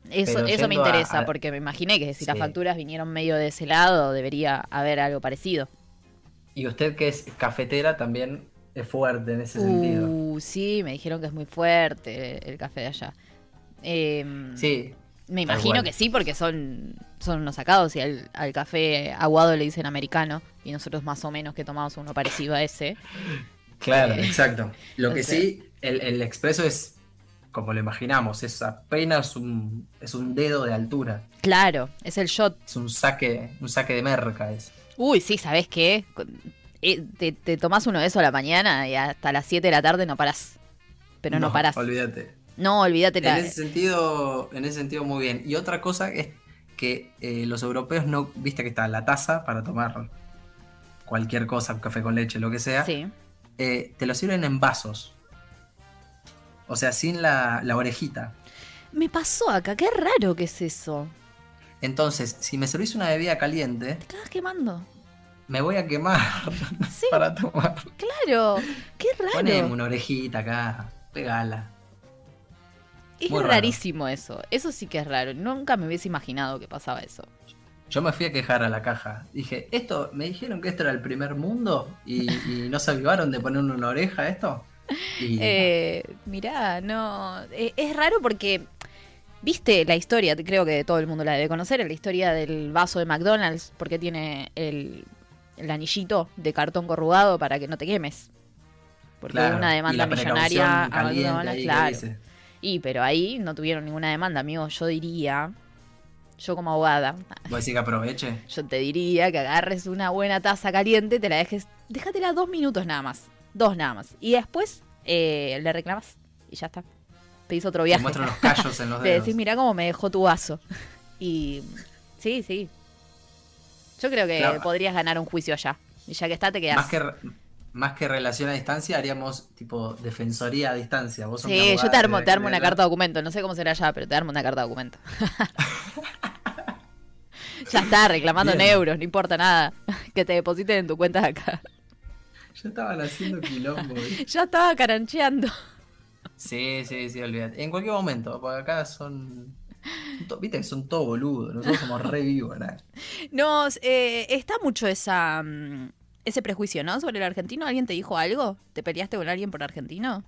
[SPEAKER 1] Eso, eso me
[SPEAKER 2] a-
[SPEAKER 1] interesa,
[SPEAKER 2] a-
[SPEAKER 1] porque me imaginé que si las facturas vinieron medio de ese lado, debería haber algo parecido.
[SPEAKER 2] Y usted que es cafetera también es fuerte en ese sentido.
[SPEAKER 1] Uh, sí, me dijeron que es muy fuerte el café de allá. Em,
[SPEAKER 2] Sí,
[SPEAKER 1] Me imagino que sí, porque son, son unos sacados y al, al café aguado le dicen americano y nosotros más o menos que tomamos uno parecido a ese.
[SPEAKER 2] claro,
[SPEAKER 1] Eh,
[SPEAKER 2] exacto. Lo que
[SPEAKER 1] sea-
[SPEAKER 2] sí, el, el expreso es como lo imaginamos, es apenas un, es un dedo de altura.
[SPEAKER 1] Claro, es el shot.
[SPEAKER 2] Es un saque, un saque de merca es.
[SPEAKER 1] Uy, sí, ¿sabés qué? Eh, te, te tomás uno de eso a la mañana y hasta las 7 de la tarde no parás. Pero no, parás.
[SPEAKER 2] Olvídate.
[SPEAKER 1] No, olvídate
[SPEAKER 2] En
[SPEAKER 1] la...
[SPEAKER 2] ese sentido, en ese sentido muy bien. Y otra cosa es que eh, los europeos no, viste que está la taza para tomar cualquier cosa, café con leche, lo que sea,
[SPEAKER 1] Sí.
[SPEAKER 2] eh, te lo sirven en vasos. O sea, sin la, la orejita.
[SPEAKER 1] Me pasó acá, qué raro que es eso.
[SPEAKER 2] Entonces, si me servís una bebida caliente,
[SPEAKER 1] Te acabas quemando.
[SPEAKER 2] me voy a quemar [LAUGHS]
[SPEAKER 1] Sí,
[SPEAKER 2] para tomar.
[SPEAKER 1] claro. Qué
[SPEAKER 2] Poneme
[SPEAKER 1] raro.
[SPEAKER 2] una orejita acá, pegala.
[SPEAKER 1] Es
[SPEAKER 2] muy raro.
[SPEAKER 1] rarísimo eso. Eso sí que es raro. Nunca me hubiese imaginado que pasaba eso.
[SPEAKER 2] Yo me fui a quejar a la caja. Dije, esto, me dijeron que esto era el primer mundo y, y no se avivaron de poner una oreja a esto. Y [LAUGHS]
[SPEAKER 1] Eh, mirá, no. eh, es raro porque. Viste la historia, creo que todo el mundo la debe conocer, la historia del vaso de McDonald's, porque tiene el, el anillito de cartón corrugado para que no te quemes. Porque
[SPEAKER 2] claro,
[SPEAKER 1] hubo una demanda millonaria a McDonald's, claro. Y pero ahí no tuvieron ninguna demanda, amigo. Yo diría, yo como abogada,
[SPEAKER 2] ¿Vos decís que aproveche?
[SPEAKER 1] yo te diría que agarres una buena taza caliente, te la dejes, déjatela dos minutos nada más, dos nada más. Y después eh, le reclamas y ya está. Pedís otro
[SPEAKER 2] Te
[SPEAKER 1] viaje.
[SPEAKER 2] muestro los callos en los [LAUGHS]
[SPEAKER 1] Te
[SPEAKER 2] dedos.
[SPEAKER 1] decís, mira cómo me dejó tu vaso. [LAUGHS] Y sí, sí. Yo creo que
[SPEAKER 2] Claro.
[SPEAKER 1] podrías ganar un juicio allá. Y ya que está, te quedas.
[SPEAKER 2] Más que, más que relación a distancia, haríamos tipo defensoría a distancia. Vos sos una
[SPEAKER 1] Sí, yo te armo, te armo una carta de documento. No sé cómo será allá, pero te armo una carta de documento. [LAUGHS] ya está, reclamando en
[SPEAKER 2] Bien.
[SPEAKER 1] euros, no importa nada. [LAUGHS] Que te depositen en tu cuenta de acá.
[SPEAKER 2] Ya estaban haciendo quilombo. ¿viste? [LAUGHS]
[SPEAKER 1] Ya estaba carancheando.
[SPEAKER 2] Sí, sí, sí, olvídate. En cualquier momento, porque acá son. Viste que son todos boludos. Nosotros somos re vivos, ¿no?
[SPEAKER 1] No, eh, está mucho esa, mm, ese prejuicio, ¿no? Sobre el argentino. ¿Alguien te dijo algo? ¿Te peleaste con alguien por argentino?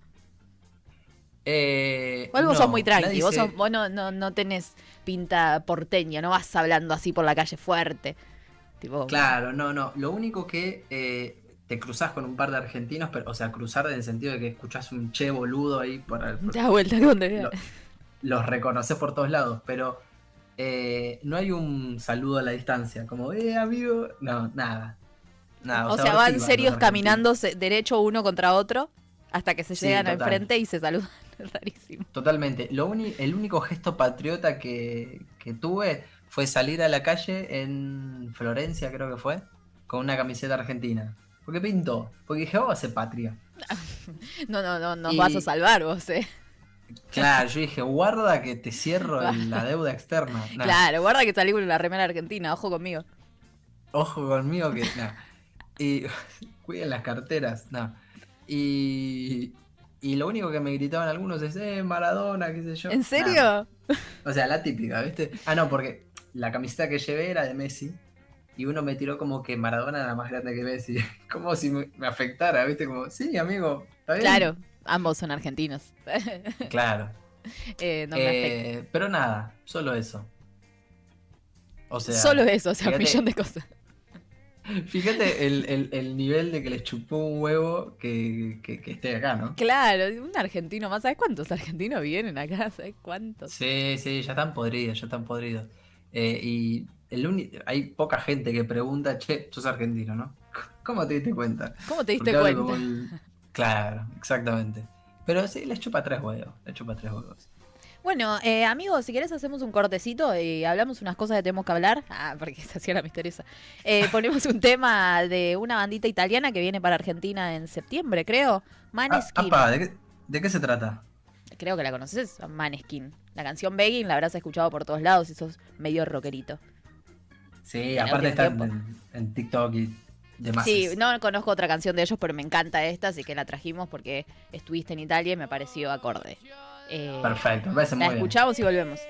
[SPEAKER 2] Eh,
[SPEAKER 1] O algo
[SPEAKER 2] no,
[SPEAKER 1] sos muy tranqui. Vos, sos- vos no, no, no tenés pinta porteña, no vas hablando así por la calle fuerte. Tipo,
[SPEAKER 2] Claro, no, no. Lo único que eh, te cruzás con un par de argentinos, pero, o sea, cruzar en el sentido de que escuchás un che boludo ahí por, por-
[SPEAKER 1] te das vuelta donde
[SPEAKER 2] lo- los reconoces por todos lados, pero eh, no hay un saludo a la distancia, como, eh, amigo. No, nada.
[SPEAKER 1] O, sea, van serios caminando derecho uno contra otro hasta que se
[SPEAKER 2] Sí,
[SPEAKER 1] llegan
[SPEAKER 2] total.
[SPEAKER 1] enfrente y se saludan. [LAUGHS] Rarísimo.
[SPEAKER 2] Totalmente. Lo uni- el único gesto patriota que, que tuve fue salir a la calle en Florencia, creo que fue, con una camiseta argentina. Porque pintó. Porque dije, vamos a hacer patria. [LAUGHS]
[SPEAKER 1] No, no, no, nos
[SPEAKER 2] Y-
[SPEAKER 1] vas a salvar vos, eh.
[SPEAKER 2] Claro, [LAUGHS] yo dije, guarda que te cierro la deuda externa. Nah,
[SPEAKER 1] Claro, guarda que salí con la remera argentina, ojo conmigo.
[SPEAKER 2] Ojo conmigo que. nah. Y [LAUGHS] cuiden las carteras. No. Y. Y lo único que me gritaban algunos es, eh, Maradona, qué sé yo.
[SPEAKER 1] ¿En
[SPEAKER 2] Nah.
[SPEAKER 1] serio?
[SPEAKER 2] O sea, la típica, ¿viste? Ah, no, porque la camiseta que llevé era de Messi. Y uno me tiró como que Maradona era más grande que Messi. [LAUGHS] Como si me, afectara, ¿viste? Como, sí, amigo, ¿está bien?
[SPEAKER 1] Claro, ambos son argentinos. [LAUGHS]
[SPEAKER 2] Claro.
[SPEAKER 1] Eh, no me.
[SPEAKER 2] Eh, pero nada, solo eso. O sea,
[SPEAKER 1] Solo eso, o sea, un millón de cosas. [LAUGHS]
[SPEAKER 2] Fíjate el, el- el nivel de que les chupó un huevo que, que- que esté acá, ¿no?
[SPEAKER 1] Claro, un argentino más. ¿Sabes cuántos argentinos vienen acá? [LAUGHS] ¿Sabes cuántos?
[SPEAKER 2] Sí, sí, ya están podridos, ya están podridos. Eh, y el hay poca gente que pregunta, che, sos argentino, ¿no? [LAUGHS] ¿Cómo te diste cuenta?
[SPEAKER 1] ¿Cómo te diste
[SPEAKER 2] Porque
[SPEAKER 1] cuenta?
[SPEAKER 2] el- Claro, exactamente. Pero sí, les chupa tres huevos, les chupa tres huevos.
[SPEAKER 1] Bueno, eh, amigos, si querés hacemos un cortecito y hablamos unas cosas que tenemos que hablar. Ah, porque se hacía la misteriosa. Eh, ponemos un tema de una bandita italiana que viene para Argentina en septiembre, creo.
[SPEAKER 2] Ah,
[SPEAKER 1] Maneskin.
[SPEAKER 2] apa, ¿de qué, de qué se trata?
[SPEAKER 1] Creo que la conoces, Maneskin. La canción Begging la habrás escuchado por todos lados y sos medio rockerito.
[SPEAKER 2] Sí,
[SPEAKER 1] En
[SPEAKER 2] aparte están en, en TikTok y demás.
[SPEAKER 1] Sí, no conozco otra canción de ellos, pero me encanta esta, así que la trajimos porque estuviste en Italia y me pareció acorde. Eh,
[SPEAKER 2] Perfecto, me parece
[SPEAKER 1] la
[SPEAKER 2] muy bien.
[SPEAKER 1] escuchamos y volvemos.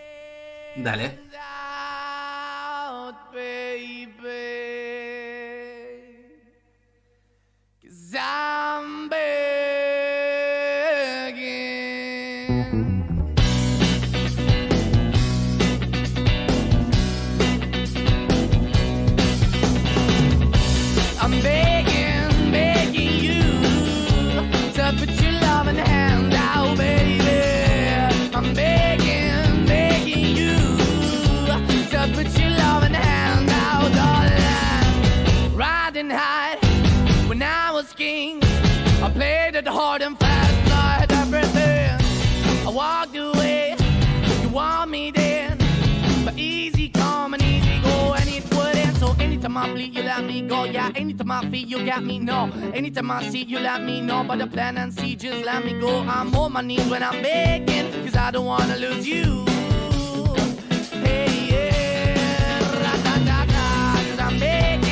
[SPEAKER 2] Dale.
[SPEAKER 3] baby. Anytime I bleed, you let me go. Yeah, anytime I feel, you got me. No, anytime I see, you let me know. But the plan and see, just let me go. I'm on my knees when I'm begging, cause I don't wanna lose you. Hey, yeah, ra-da-da-da, 'cause I'm begging,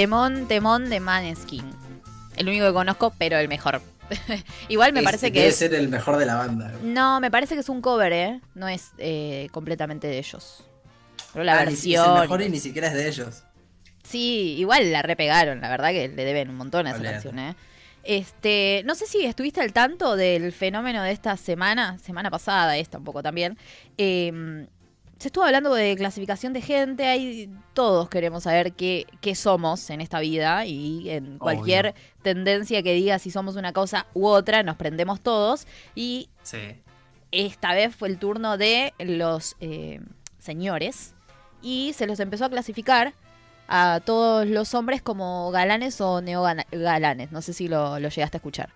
[SPEAKER 1] Temón, temón de Maneskin. El único que conozco, pero el mejor. [LAUGHS] Igual me parece que
[SPEAKER 2] debe
[SPEAKER 1] es.
[SPEAKER 2] ser el mejor de la banda.
[SPEAKER 1] No, me parece que es un cover, ¿eh? No es eh, completamente de ellos. Pero la
[SPEAKER 2] Ah, ni si- es
[SPEAKER 1] versión.
[SPEAKER 2] el mejor y ni siquiera es de ellos.
[SPEAKER 1] Sí, igual la repegaron, la verdad que le deben un montón a esa canción, ¿eh? Este, no sé si estuviste al tanto del fenómeno de esta semana, semana pasada, esta un poco también, eh, se estuvo hablando de clasificación de gente, hay, todos queremos saber qué, qué somos en esta vida y en cualquier tendencia que diga si somos una cosa u otra, nos prendemos todos. Y
[SPEAKER 2] Sí.
[SPEAKER 1] esta vez fue el turno de los eh, señores y se los empezó a clasificar a todos los hombres como galanes o neogalanes. No sé si lo, lo llegaste a escuchar.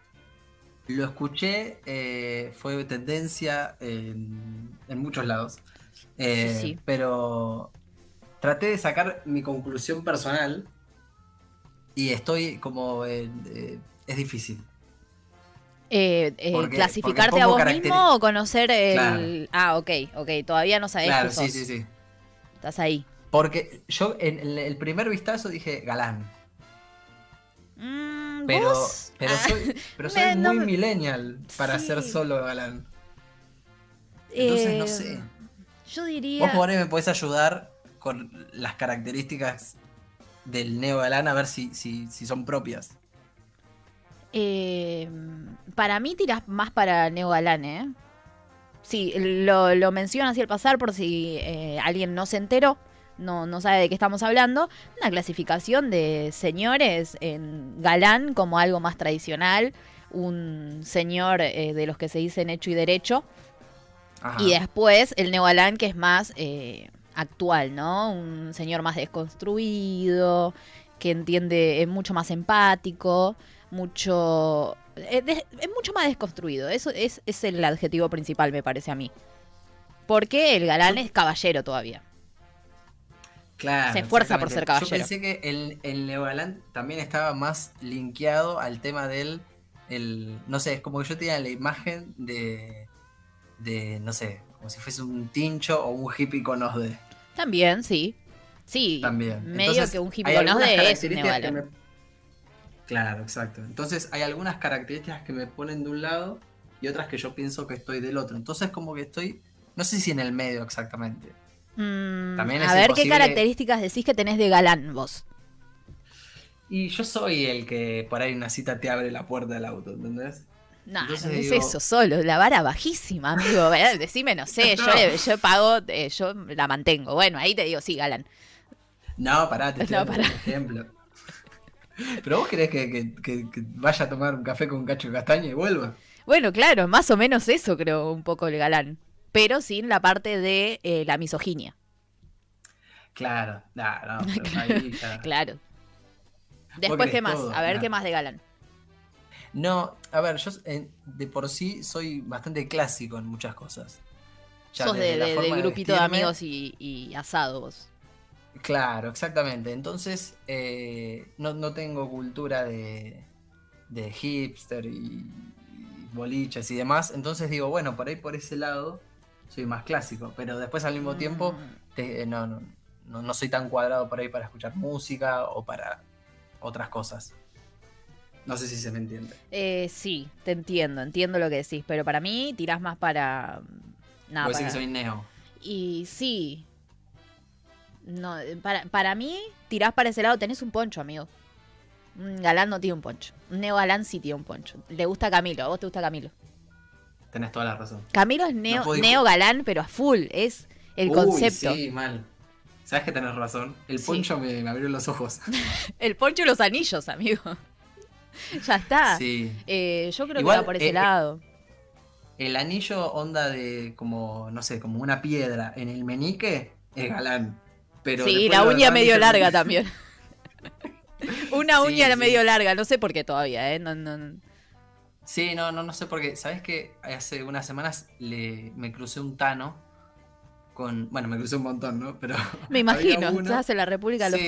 [SPEAKER 2] Lo escuché, eh, fue tendencia en, en muchos lados. Eh,
[SPEAKER 1] Sí, sí.
[SPEAKER 2] Pero traté de sacar mi conclusión personal y estoy como... eh, es difícil.
[SPEAKER 1] Eh,
[SPEAKER 2] Porque-
[SPEAKER 1] ¿Clasificarte
[SPEAKER 2] porque
[SPEAKER 1] a vos mismo o conocer el...?
[SPEAKER 2] Claro.
[SPEAKER 1] Ah, ok, ok. Todavía no sabés
[SPEAKER 2] Claro, sí,
[SPEAKER 1] sos.
[SPEAKER 2] sí, sí.
[SPEAKER 1] Estás ahí.
[SPEAKER 2] Porque yo en el, primer vistazo dije galán.
[SPEAKER 1] Mm,
[SPEAKER 2] Pero,
[SPEAKER 1] ¿vos?
[SPEAKER 2] pero
[SPEAKER 1] Ah,
[SPEAKER 2] soy, pero [LAUGHS] soy
[SPEAKER 1] me- no
[SPEAKER 2] muy millennial para
[SPEAKER 1] Sí.
[SPEAKER 2] ser solo galán. Entonces no sé.
[SPEAKER 1] Yo diría...
[SPEAKER 2] Vos ahí me podés ayudar con las características del neo galán a ver si, si, si son propias.
[SPEAKER 1] Eh, para mí tiras más para Neogalán, ¿eh? Sí, lo, lo menciono así al pasar por si eh, alguien no se enteró, no, no sabe de qué estamos hablando. Una clasificación de señores en galán como algo más tradicional, un señor eh, de los que se dicen hecho y derecho,
[SPEAKER 2] Ajá.
[SPEAKER 1] y después el neogalán que es más eh, actual, ¿no? Un señor más desconstruido, que entiende, es mucho más empático, mucho... Es, de- es mucho más desconstruido, eso es, es el adjetivo principal me parece a mí. Porque el galán es caballero todavía.
[SPEAKER 2] Claro,
[SPEAKER 1] se esfuerza por ser caballero.
[SPEAKER 2] Yo pensé que el, el también estaba más linkeado al tema del. El, no sé, es como que yo tenía la imagen de. De no sé, como si fuese un tincho o un hippie con OSDE.
[SPEAKER 1] También, sí. Sí,
[SPEAKER 2] También.
[SPEAKER 1] medio
[SPEAKER 2] Entonces,
[SPEAKER 1] que un hippie con OSDE es
[SPEAKER 2] me- Claro, exacto. Entonces hay algunas características que me ponen de un lado y otras que yo pienso que estoy del otro. Entonces como que estoy, no sé si en el medio exactamente.
[SPEAKER 1] Mm,
[SPEAKER 2] También
[SPEAKER 1] a
[SPEAKER 2] es
[SPEAKER 1] ver qué características decís que tenés de galán vos.
[SPEAKER 2] Y yo soy el que por ahí una cita te abre la puerta del auto, ¿entendés?
[SPEAKER 1] No,
[SPEAKER 2] Entonces
[SPEAKER 1] no es eso solo, la vara bajísima, amigo. ¿verdad? Decime, no sé, [LAUGHS] yo,
[SPEAKER 2] No.
[SPEAKER 1] le- yo pago, eh, yo la mantengo. Bueno, ahí te digo, sí, galán.
[SPEAKER 2] No, pará, te [LAUGHS] estoy
[SPEAKER 1] No,
[SPEAKER 2] dando
[SPEAKER 1] pará.
[SPEAKER 2] un ejemplo. Pero vos querés que, que- que- que vaya a tomar un café con un cacho de castaña y vuelva.
[SPEAKER 1] Bueno, claro, más o menos eso creo un poco el galán. Pero sin la parte de eh, la misoginia.
[SPEAKER 2] Claro, no, no, [LAUGHS] pero ahí ya-
[SPEAKER 1] Claro. Después, ¿qué más?
[SPEAKER 2] todo,
[SPEAKER 1] A ver. ¿qué más de galán?
[SPEAKER 2] No, a ver, yo en- de por sí soy bastante clásico en muchas cosas. Ya
[SPEAKER 1] Sos de, de- grupito de amigos y, y asado vos.
[SPEAKER 2] Claro, exactamente. Entonces, eh, no, no tengo cultura de, de hipster y, y boliches y demás. Entonces digo, bueno, por ahí por ese lado soy más clásico. Pero después al mismo tiempo
[SPEAKER 1] Mm.
[SPEAKER 2] te- no, no, no, no soy tan cuadrado por ahí para escuchar música o para otras cosas. No sé si se me entiende.
[SPEAKER 1] Eh, sí, te entiendo, entiendo lo que decís. Pero para mí tirás más para. Nada,
[SPEAKER 2] Puedo decir
[SPEAKER 1] para-
[SPEAKER 2] que soy neo.
[SPEAKER 1] Y sí. No, para, para mí, tirás para ese lado, tenés un poncho, amigo. Un galán no tiene un poncho. Un neogalán sí tiene un poncho. Le gusta Camilo, a vos te gusta Camilo.
[SPEAKER 2] Tenés toda la razón.
[SPEAKER 1] Camilo es neo,
[SPEAKER 2] discu-
[SPEAKER 1] neogalán, pero a full. Es el
[SPEAKER 2] Uy,
[SPEAKER 1] concepto.
[SPEAKER 2] Sí, mal. Sabes que tenés razón. El
[SPEAKER 1] Sí.
[SPEAKER 2] poncho me, me abrió los ojos. [LAUGHS]
[SPEAKER 1] El poncho y los anillos, amigo. [LAUGHS] ya está.
[SPEAKER 2] Sí.
[SPEAKER 1] Eh, yo creo
[SPEAKER 2] Igual,
[SPEAKER 1] que va por ese
[SPEAKER 2] eh,
[SPEAKER 1] lado.
[SPEAKER 2] El anillo onda de como, no sé, como una piedra en el menique es galán. Pero
[SPEAKER 1] sí, la uña medio larga también. [LAUGHS] Una uña
[SPEAKER 2] sí.
[SPEAKER 1] medio larga, no sé por qué todavía, ¿eh? No, no, no.
[SPEAKER 2] Sí, no, no, no sé por qué. ¿Sabes que Hace unas semanas le, me crucé un tano con. Bueno, me crucé un montón, ¿no? Pero.
[SPEAKER 1] Me [LAUGHS] imagino,
[SPEAKER 2] uno-
[SPEAKER 1] estás en la República de los
[SPEAKER 2] Sí.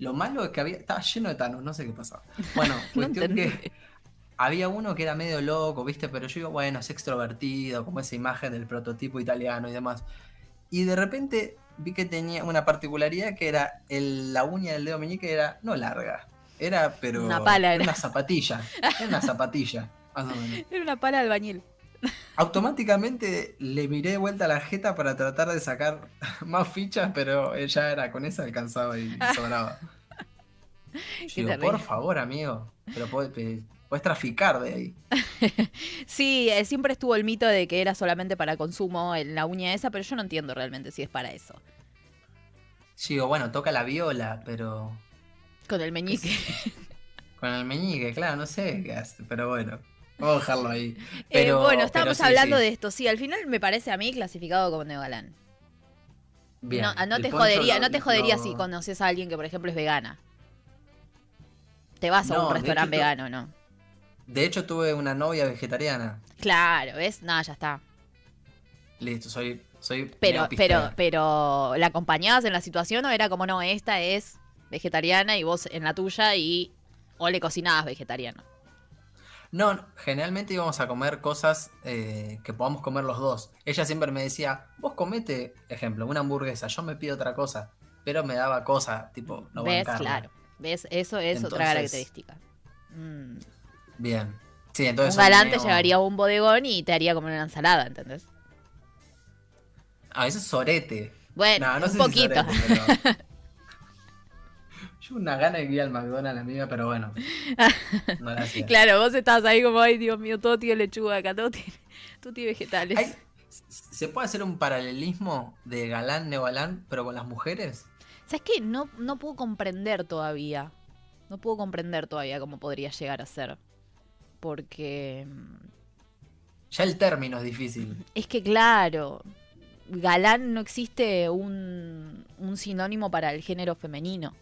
[SPEAKER 1] Thanos.
[SPEAKER 2] Lo malo es que había. Estaba lleno de tanos, no sé qué pasaba. [LAUGHS] Bueno,
[SPEAKER 1] No
[SPEAKER 2] cuestión que. Había uno que era medio loco, ¿viste? Pero yo digo, bueno, es extrovertido, como esa imagen del prototipo italiano y demás. Y de repente vi que tenía una particularidad que era el- la uña del dedo meñique era no larga, era pero
[SPEAKER 1] Una pala
[SPEAKER 2] era
[SPEAKER 1] era.
[SPEAKER 2] una zapatilla, era una zapatilla, más o menos. [LAUGHS]
[SPEAKER 1] Era una pala de albañil.
[SPEAKER 2] Automáticamente le miré de vuelta a la jeta para tratar de sacar [LAUGHS] más fichas, pero ella era con esa alcanzaba y sobraba. [LAUGHS] Digo, por favor, amigo, pero Puedes traficar de ahí. [LAUGHS]
[SPEAKER 1] Sí, eh, siempre estuvo el mito de que era solamente para consumo en la uña esa, pero yo no entiendo realmente si es para eso.
[SPEAKER 2] Digo, bueno, toca la viola, pero
[SPEAKER 1] Con el meñique.
[SPEAKER 2] con el meñique, claro, no sé qué hace, pero bueno. Vamos a dejarlo ahí.
[SPEAKER 1] Eh,
[SPEAKER 2] Pero,
[SPEAKER 1] bueno,
[SPEAKER 2] pero
[SPEAKER 1] estábamos
[SPEAKER 2] sí,
[SPEAKER 1] hablando
[SPEAKER 2] sí.
[SPEAKER 1] de esto. Sí, al final me parece a mí clasificado como neogalán.
[SPEAKER 2] Bien,
[SPEAKER 1] No, no te jodería,
[SPEAKER 2] lo-
[SPEAKER 1] no te jodería si conoces a alguien que, por ejemplo, es vegana. Te vas a
[SPEAKER 2] No,
[SPEAKER 1] un restaurante
[SPEAKER 2] hecho,
[SPEAKER 1] vegano, ¿no?
[SPEAKER 2] De hecho, tuve una novia vegetariana.
[SPEAKER 1] Claro, ¿ves? No, ya está.
[SPEAKER 2] Listo, soy. soy
[SPEAKER 1] Pero, pero, pero, ¿la acompañabas en la situación o era como, no, esta es vegetariana y vos en la tuya y... O le cocinabas vegetariano?
[SPEAKER 2] No, generalmente íbamos a comer cosas eh, que podamos comer los dos. Ella siempre me decía, vos comete, ejemplo, una hamburguesa, yo me pido otra cosa. Pero me daba cosa, tipo, no
[SPEAKER 1] ¿Ves?
[SPEAKER 2] bancarla.
[SPEAKER 1] Claro. ¿Ves? Eso es otra característica. Mm.
[SPEAKER 2] Bien. Sí, entonces.
[SPEAKER 1] Un
[SPEAKER 2] soy
[SPEAKER 1] galán te
[SPEAKER 2] neo-
[SPEAKER 1] llevaría a un bodegón y te haría comer una ensalada, ¿entendés?
[SPEAKER 2] Ah, eso es sorete.
[SPEAKER 1] Bueno,
[SPEAKER 2] No, no
[SPEAKER 1] un
[SPEAKER 2] sé
[SPEAKER 1] poquito.
[SPEAKER 2] si sorete, pero- [LAUGHS] Yo una gana de ir al McDonald's, amiga, pero bueno. [LAUGHS] No la.
[SPEAKER 1] Claro, vos estabas ahí como, ay, Dios mío, todo tiene lechuga acá, todo tiene, todo tiene vegetales.
[SPEAKER 2] Hay- ¿Se puede hacer un paralelismo de galán, neogalán, pero con las mujeres?
[SPEAKER 1] ¿Sabes qué? No, no puedo comprender todavía. No puedo comprender todavía cómo podría llegar a ser. Porque mm,
[SPEAKER 2] Ya el término es difícil.
[SPEAKER 1] es que, claro, galán no existe un, un sinónimo para el género femenino.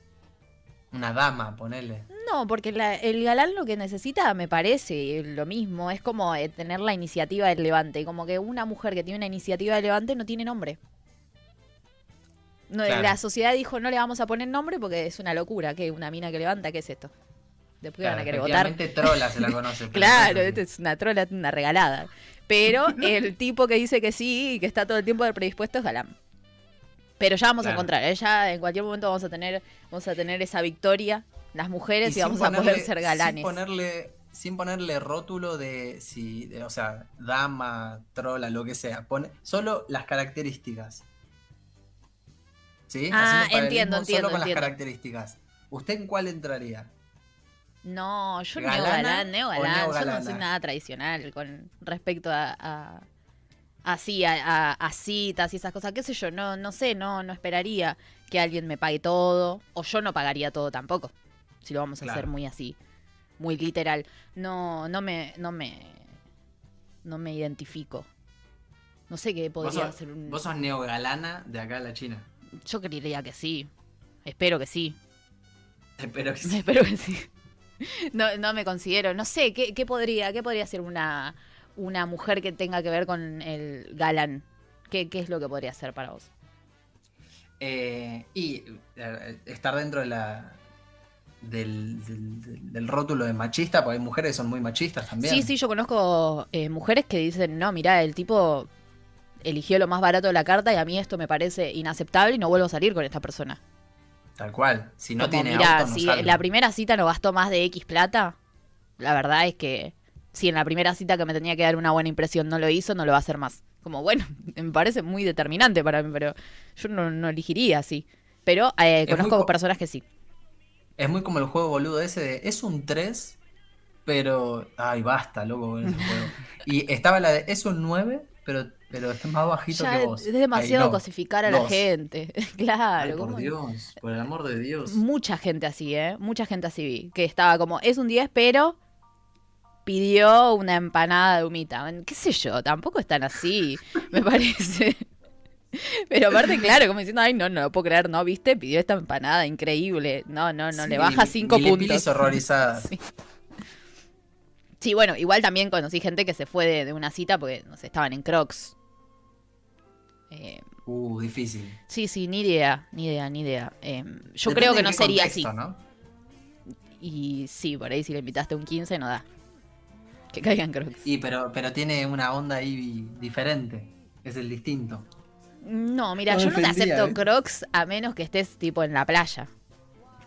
[SPEAKER 2] Una dama, ponele.
[SPEAKER 1] No, porque la- el galán lo que necesita, me parece, lo mismo, es como eh, tener la iniciativa del levante. Como que una mujer que tiene una iniciativa del levante no tiene nombre. No,
[SPEAKER 2] Claro.
[SPEAKER 1] La sociedad dijo no le vamos a poner nombre porque es una locura. ¿Qué? ¿Una mina que levanta? ¿Qué es esto? Después van a querer votar.
[SPEAKER 2] trola se la conoce. [LAUGHS]
[SPEAKER 1] Claro,
[SPEAKER 2] es
[SPEAKER 1] una trola, una regalada. Pero [LAUGHS] el tipo que dice que sí y que está todo el tiempo predispuesto es galán. Pero ya vamos a encontrar, ¿eh? ya en cualquier momento vamos a tener, vamos a tener esa victoria, las mujeres, y, vamos a poder ser galanes.
[SPEAKER 2] Sin ponerle, sin ponerle rótulo de si, de- o sea, dama, trola, lo que sea. Pone solo las características. ¿Sí?
[SPEAKER 1] Ah,
[SPEAKER 2] Haciendo
[SPEAKER 1] entiendo, entiendo,
[SPEAKER 2] Solo con
[SPEAKER 1] entiendo.
[SPEAKER 2] las características. ¿Usted en cuál entraría?
[SPEAKER 1] No, yo
[SPEAKER 2] ¿Galana
[SPEAKER 1] neogalán, neogalán,
[SPEAKER 2] o
[SPEAKER 1] yo no soy nada tradicional con respecto a, a así, a, a- a citas y esas cosas, qué sé yo, no, no sé, no, no esperaría que alguien me pague todo, o yo no pagaría todo tampoco, si lo vamos a hacer muy así, muy literal. No, no me, no me, no me identifico. No sé qué
[SPEAKER 2] Vos
[SPEAKER 1] podría
[SPEAKER 2] sos,
[SPEAKER 1] ser un.
[SPEAKER 2] vos sos neogalana de acá a la China.
[SPEAKER 1] Yo creería que sí. Espero que sí.
[SPEAKER 2] Espero que [LAUGHS] sí.
[SPEAKER 1] Espero que sí. [LAUGHS] No, no me considero. No sé, ¿qué, qué podría, qué podría ser una, una mujer que tenga que ver con el galán? ¿Qué, qué es lo que podría ser para vos?
[SPEAKER 2] Eh, y eh, estar dentro de la del, del- del- del rótulo de machista, porque hay mujeres que son muy machistas también.
[SPEAKER 1] Sí, sí, yo conozco eh, mujeres que dicen, no, mira, el tipo eligió lo más barato de la carta y a mí esto me parece inaceptable y no vuelvo a salir con esta persona.
[SPEAKER 2] Tal cual. Si no
[SPEAKER 1] Como,
[SPEAKER 2] tiene
[SPEAKER 1] mirá,
[SPEAKER 2] auto, no
[SPEAKER 1] si
[SPEAKER 2] sale.
[SPEAKER 1] la primera cita no gastó más de X plata, la verdad es que si en la primera cita que me tenía que dar una buena impresión no lo hizo, no lo va a hacer más. Como, bueno, [LAUGHS] me parece muy determinante para mí, pero yo no, no elegiría así. Pero eh, conozco
[SPEAKER 2] co-
[SPEAKER 1] personas que sí.
[SPEAKER 2] Es muy como el juego boludo ese de. Es un 3, pero. Ay, basta, loco, con ese juego. [LAUGHS] Y estaba la de. Es un 9, pero, pero está más bajito
[SPEAKER 1] Ya
[SPEAKER 2] que vos.
[SPEAKER 1] es demasiado
[SPEAKER 2] Ay, no.
[SPEAKER 1] cosificar a la gente. [LAUGHS]
[SPEAKER 2] Ay,
[SPEAKER 1] claro.
[SPEAKER 2] por. Dios, por el amor de Dios.
[SPEAKER 1] Mucha gente así, ¿eh? Mucha gente así vi. Que estaba como, es un 10, pero pidió una empanada de humita. ¿Qué sé yo? Tampoco están así, [LAUGHS] me parece. Pero aparte, claro, como diciendo, ay, no, no lo puedo creer, ¿no? ¿Viste? Pidió esta empanada increíble. No, no, no,
[SPEAKER 2] Sí,
[SPEAKER 1] le baja
[SPEAKER 2] mi-
[SPEAKER 1] 5
[SPEAKER 2] milipilis
[SPEAKER 1] puntos.
[SPEAKER 2] horrorizadas. [LAUGHS]
[SPEAKER 1] Sí. Sí, bueno, igual también conocí gente que se fue de, de una cita porque, no sé, estaban en Crocs. Eh,
[SPEAKER 2] Uh, difícil.
[SPEAKER 1] sí, sí, ni idea, ni idea, ni idea. Eh, yo
[SPEAKER 2] Depende
[SPEAKER 1] creo que no sería
[SPEAKER 2] contexto,
[SPEAKER 1] así.
[SPEAKER 2] ¿no?
[SPEAKER 1] Y sí, por ahí si le invitaste un 15 no da. Que caigan crocs.
[SPEAKER 2] Y pero, pero tiene una onda ahí diferente. Es el distinto.
[SPEAKER 1] No, mira,
[SPEAKER 2] No
[SPEAKER 1] yo no te acepto
[SPEAKER 2] ¿eh?
[SPEAKER 1] crocs a menos que estés tipo en la playa.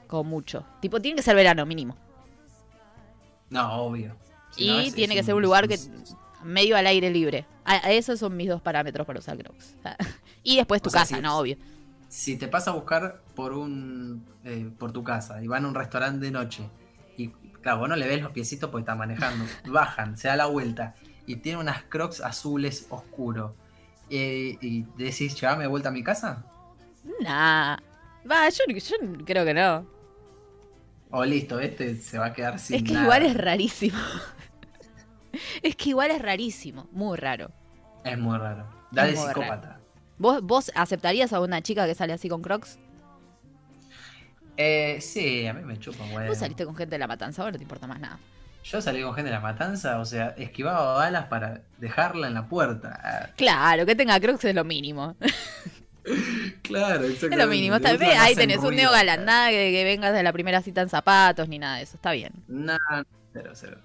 [SPEAKER 1] Con mucho. Tipo, tiene que ser verano mínimo.
[SPEAKER 2] No, obvio. Si
[SPEAKER 1] y
[SPEAKER 2] no, es-
[SPEAKER 1] tiene
[SPEAKER 2] es
[SPEAKER 1] que ser un lugar que medio al aire libre. A- a esos son mis dos parámetros para usar crocs. [LAUGHS] y después tu
[SPEAKER 2] O sea,
[SPEAKER 1] casa. ¿no? Obvio.
[SPEAKER 2] Si te pasa a buscar por un eh, por tu casa y van a un restaurante de noche Claro, vos no le ves los piecitos porque está manejando. [LAUGHS] Bajan, se da la vuelta y tiene unas crocs azules oscuro. Eh, y decís, llévame de vuelta a mi casa.
[SPEAKER 1] Nah. Va, yo, yo creo que no.
[SPEAKER 2] O listo, este se va a quedar sin
[SPEAKER 1] es que
[SPEAKER 2] nada.
[SPEAKER 1] igual es rarísimo. [LAUGHS] es que igual es rarísimo. Muy raro.
[SPEAKER 2] Es muy raro. Da de
[SPEAKER 1] Es muy
[SPEAKER 2] psicópata.
[SPEAKER 1] ¿Vos, ¿Vos aceptarías a una chica que sale así con crocs?
[SPEAKER 2] Eh, sí, a mí me chupa, güey.
[SPEAKER 1] Vos saliste con gente de la matanza, ahora no te importa más nada.
[SPEAKER 2] Yo salí con gente de la matanza, o sea, esquivaba balas para dejarla en la puerta.
[SPEAKER 1] Claro, que tenga crocs es lo mínimo. [LAUGHS]
[SPEAKER 2] claro,
[SPEAKER 1] Es lo mínimo. Está bien, ahí tenés un neo galán. Nada que, que vengas de la primera cita en zapatos ni nada de eso. Está bien.
[SPEAKER 2] Nada, cero, cero.